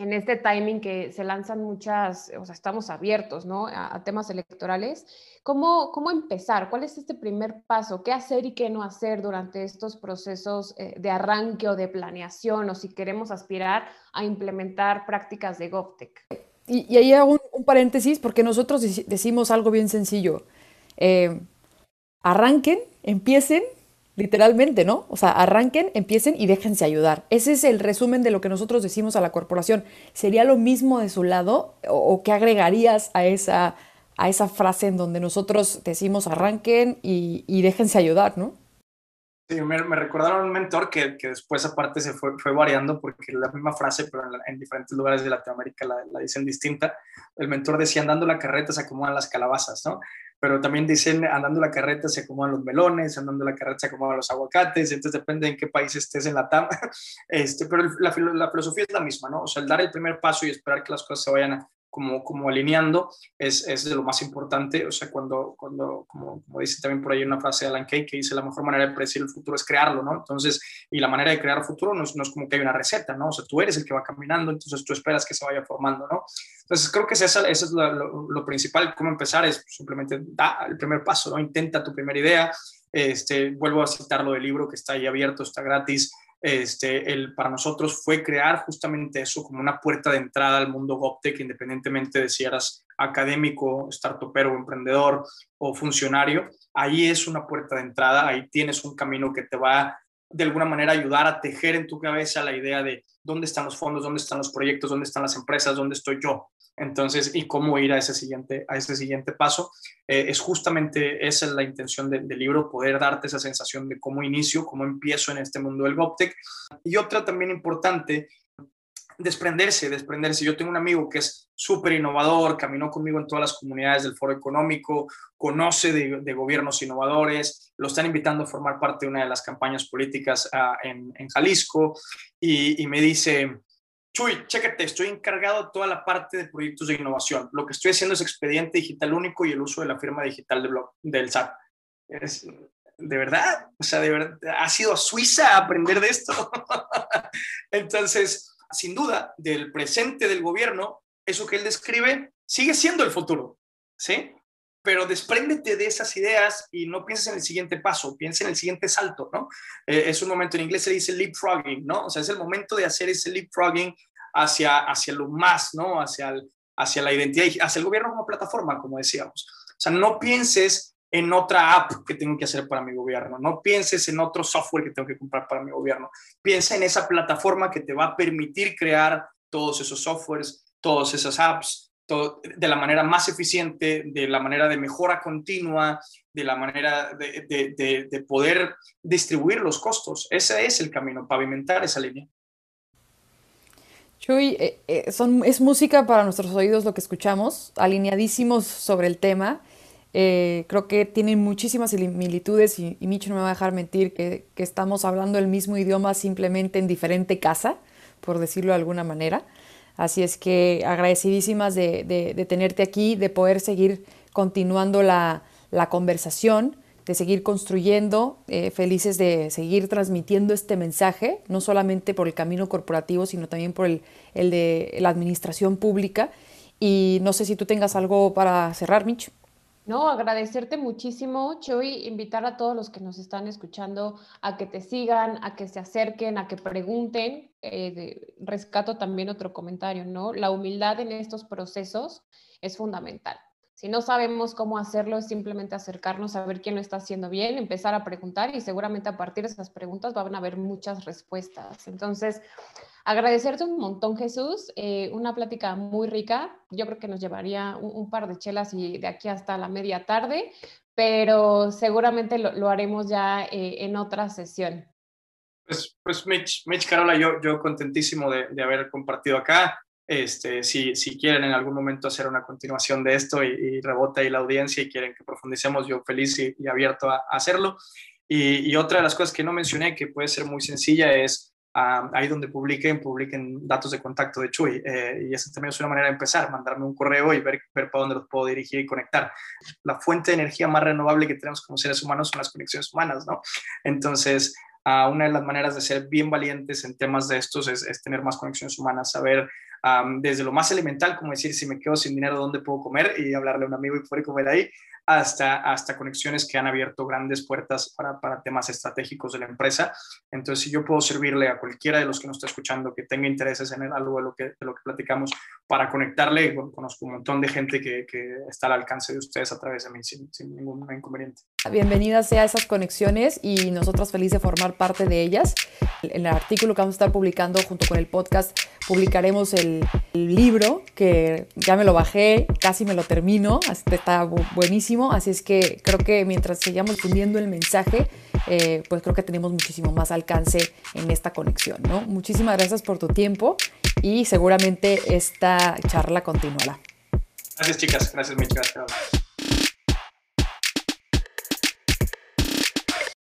en este timing que se lanzan muchas, o sea, estamos abiertos, ¿no? A, temas electorales. ¿Cómo, ¿Cómo empezar? ¿Cuál es este primer paso? ¿Qué hacer y qué no hacer durante estos procesos eh, de arranque o de planeación o si queremos aspirar a implementar prácticas de GovTech? y, ahí hago un, paréntesis porque nosotros decimos algo bien sencillo. Eh, arranquen, empiecen, literalmente, ¿no? O sea, arranquen, empiecen y déjense ayudar. Ese es el resumen de lo que nosotros decimos a la corporación. ¿Sería lo mismo de su lado o, qué agregarías a esa, a esa frase en donde nosotros decimos arranquen y, y déjense ayudar, ¿no? Sí, me, me, recordaron un mentor que, que, después aparte se fue, fue variando porque la misma frase, pero en, diferentes lugares de Latinoamérica la, la, dicen distinta. El mentor decía, andando la carreta se acomodan las calabazas, ¿no? Pero también dicen, andando la carreta se acomodan los melones, andando la carreta se acomodan los aguacates, entonces depende en qué país estés en la TAM. Este, pero la, la filosofía es la misma, ¿no? O sea, el dar el primer paso y esperar que las cosas se vayan como, como alineando es, es, de lo más importante. O sea, cuando, cuando como, como, dice también por ahí una frase de Alan Kay que dice la mejor manera de predecir el futuro es crearlo, ¿no? Entonces, y la manera de crear futuro no es, no es, como que hay una receta, ¿no? O sea, tú eres el que va caminando, entonces tú esperas que se vaya formando, ¿no? Entonces, creo que ese, ese es lo, lo, principal, cómo empezar es simplemente da el primer paso, ¿no? Intenta tu primera idea. Este, vuelvo a citar lo del libro que está ahí abierto, está gratis este, el, para nosotros fue crear justamente eso como una puerta de entrada al mundo GovTech, independientemente de si eras académico, startupero, emprendedor o funcionario. Ahí es una puerta de entrada, ahí tienes un camino que te va de alguna manera ayudar a tejer en tu cabeza la idea de dónde están los fondos, dónde están los proyectos, dónde están las empresas, dónde estoy yo. Entonces, y cómo ir a ese siguiente, a ese siguiente paso. Eh, es justamente esa es la intención del libro, poder darte esa sensación de cómo inicio, cómo empiezo en este mundo del GovTech. Y otra también importante desprenderse, desprenderse. Yo tengo un amigo que es súper innovador, caminó conmigo en todas las comunidades del foro económico, conoce de, gobiernos innovadores, lo están invitando a formar parte de una de las campañas políticas ah, en, Jalisco y, me dice, Chuy, chécate, estoy encargado de toda la parte de proyectos de innovación. Lo que estoy haciendo es expediente digital único y el uso de la firma digital del SAT. Es, de verdad, o sea, de verdad, ha sido Suiza a aprender de esto. Entonces, sin duda, del presente del gobierno, eso que él describe sigue siendo el futuro, ¿sí? Pero despréndete de esas ideas y no pienses en el siguiente paso, piensa en el siguiente salto, ¿no? Eh, es un momento, en inglés se dice leapfrogging, ¿no? O sea, es el momento de hacer ese leapfrogging hacia, hacia lo más, ¿no? Hacia, hacia la identidad, hacia el gobierno como plataforma, como decíamos. O sea, no pienses en otra app que tengo que hacer para mi gobierno, no pienses en otro software que tengo que comprar para mi gobierno, piensa en esa plataforma que te va a permitir crear todos esos softwares, todas esas apps, de la manera más eficiente, de la manera de mejora continua, de la manera de, poder distribuir los costos. Ese es el camino, pavimentar esa línea. Chuy, eh, eh, son, es música para nuestros oídos lo que escuchamos, alineadísimos sobre el tema. Eh, creo que tienen muchísimas similitudes y, Micho no me va a dejar mentir que, estamos hablando el mismo idioma simplemente en diferente casa, por decirlo de alguna manera. Así es que agradecidísimas de, de, tenerte aquí, de poder seguir continuando la, la conversación, de seguir construyendo, eh, felices de seguir transmitiendo este mensaje, no solamente por el camino corporativo, sino también por el, el de la administración pública. Y no sé si tú tengas algo para cerrar, Micho. No, agradecerte muchísimo, Chuy, invitar a todos los que nos están escuchando a que te sigan, a que se acerquen, a que pregunten. Eh, rescato también otro comentario, ¿no? La humildad en estos procesos es fundamental. Si no sabemos cómo hacerlo, es simplemente acercarnos a ver quién lo está haciendo bien, empezar a preguntar y seguramente a partir de esas preguntas van a haber muchas respuestas. Entonces, agradecerte un montón, Jesús. Eh, una plática muy rica. Yo creo que nos llevaría un, par de chelas y de aquí hasta la media tarde, pero seguramente lo, haremos ya eh, en otra sesión. Pues, pues Mitch, Mitch Carola, yo, yo contentísimo de, de haber compartido acá. Este, si, quieren en algún momento hacer una continuación de esto y, rebota ahí la audiencia y quieren que profundicemos, yo feliz y, abierto a, hacerlo. Y, otra de las cosas que no mencioné, que puede ser muy sencilla, es ah, ahí donde publiquen, publiquen datos de contacto de Chuy. Eh, y esa también es una manera de empezar, mandarme un correo y ver, ver para dónde los puedo dirigir y conectar. La fuente de energía más renovable que tenemos como seres humanos son las conexiones humanas, ¿no? Entonces, ah, una de las maneras de ser bien valientes en temas de estos es, es tener más conexiones humanas, saber desde lo más elemental, como decir, si me quedo sin dinero, ¿dónde puedo comer? Y hablarle a un amigo y poder comer ahí, hasta, hasta conexiones que han abierto grandes puertas para, para, temas estratégicos de la empresa. Entonces, si yo puedo servirle a cualquiera de los que nos está escuchando que tenga intereses en algo de lo que, de lo que platicamos para conectarle, conozco un montón de gente que, que, está al alcance de ustedes a través de mí sin, sin ningún inconveniente. Bienvenidas sea esas conexiones y nosotros felices de formar parte de ellas. En el artículo que vamos a estar publicando junto con el podcast publicaremos el, el libro que ya me lo bajé, casi me lo termino, está buenísimo así es que creo que mientras sigamos difundiendo el mensaje, eh, pues creo que tenemos muchísimo más alcance en esta conexión, ¿no? Muchísimas gracias por tu tiempo y seguramente esta charla continuará. Gracias chicas, gracias muchas gracias.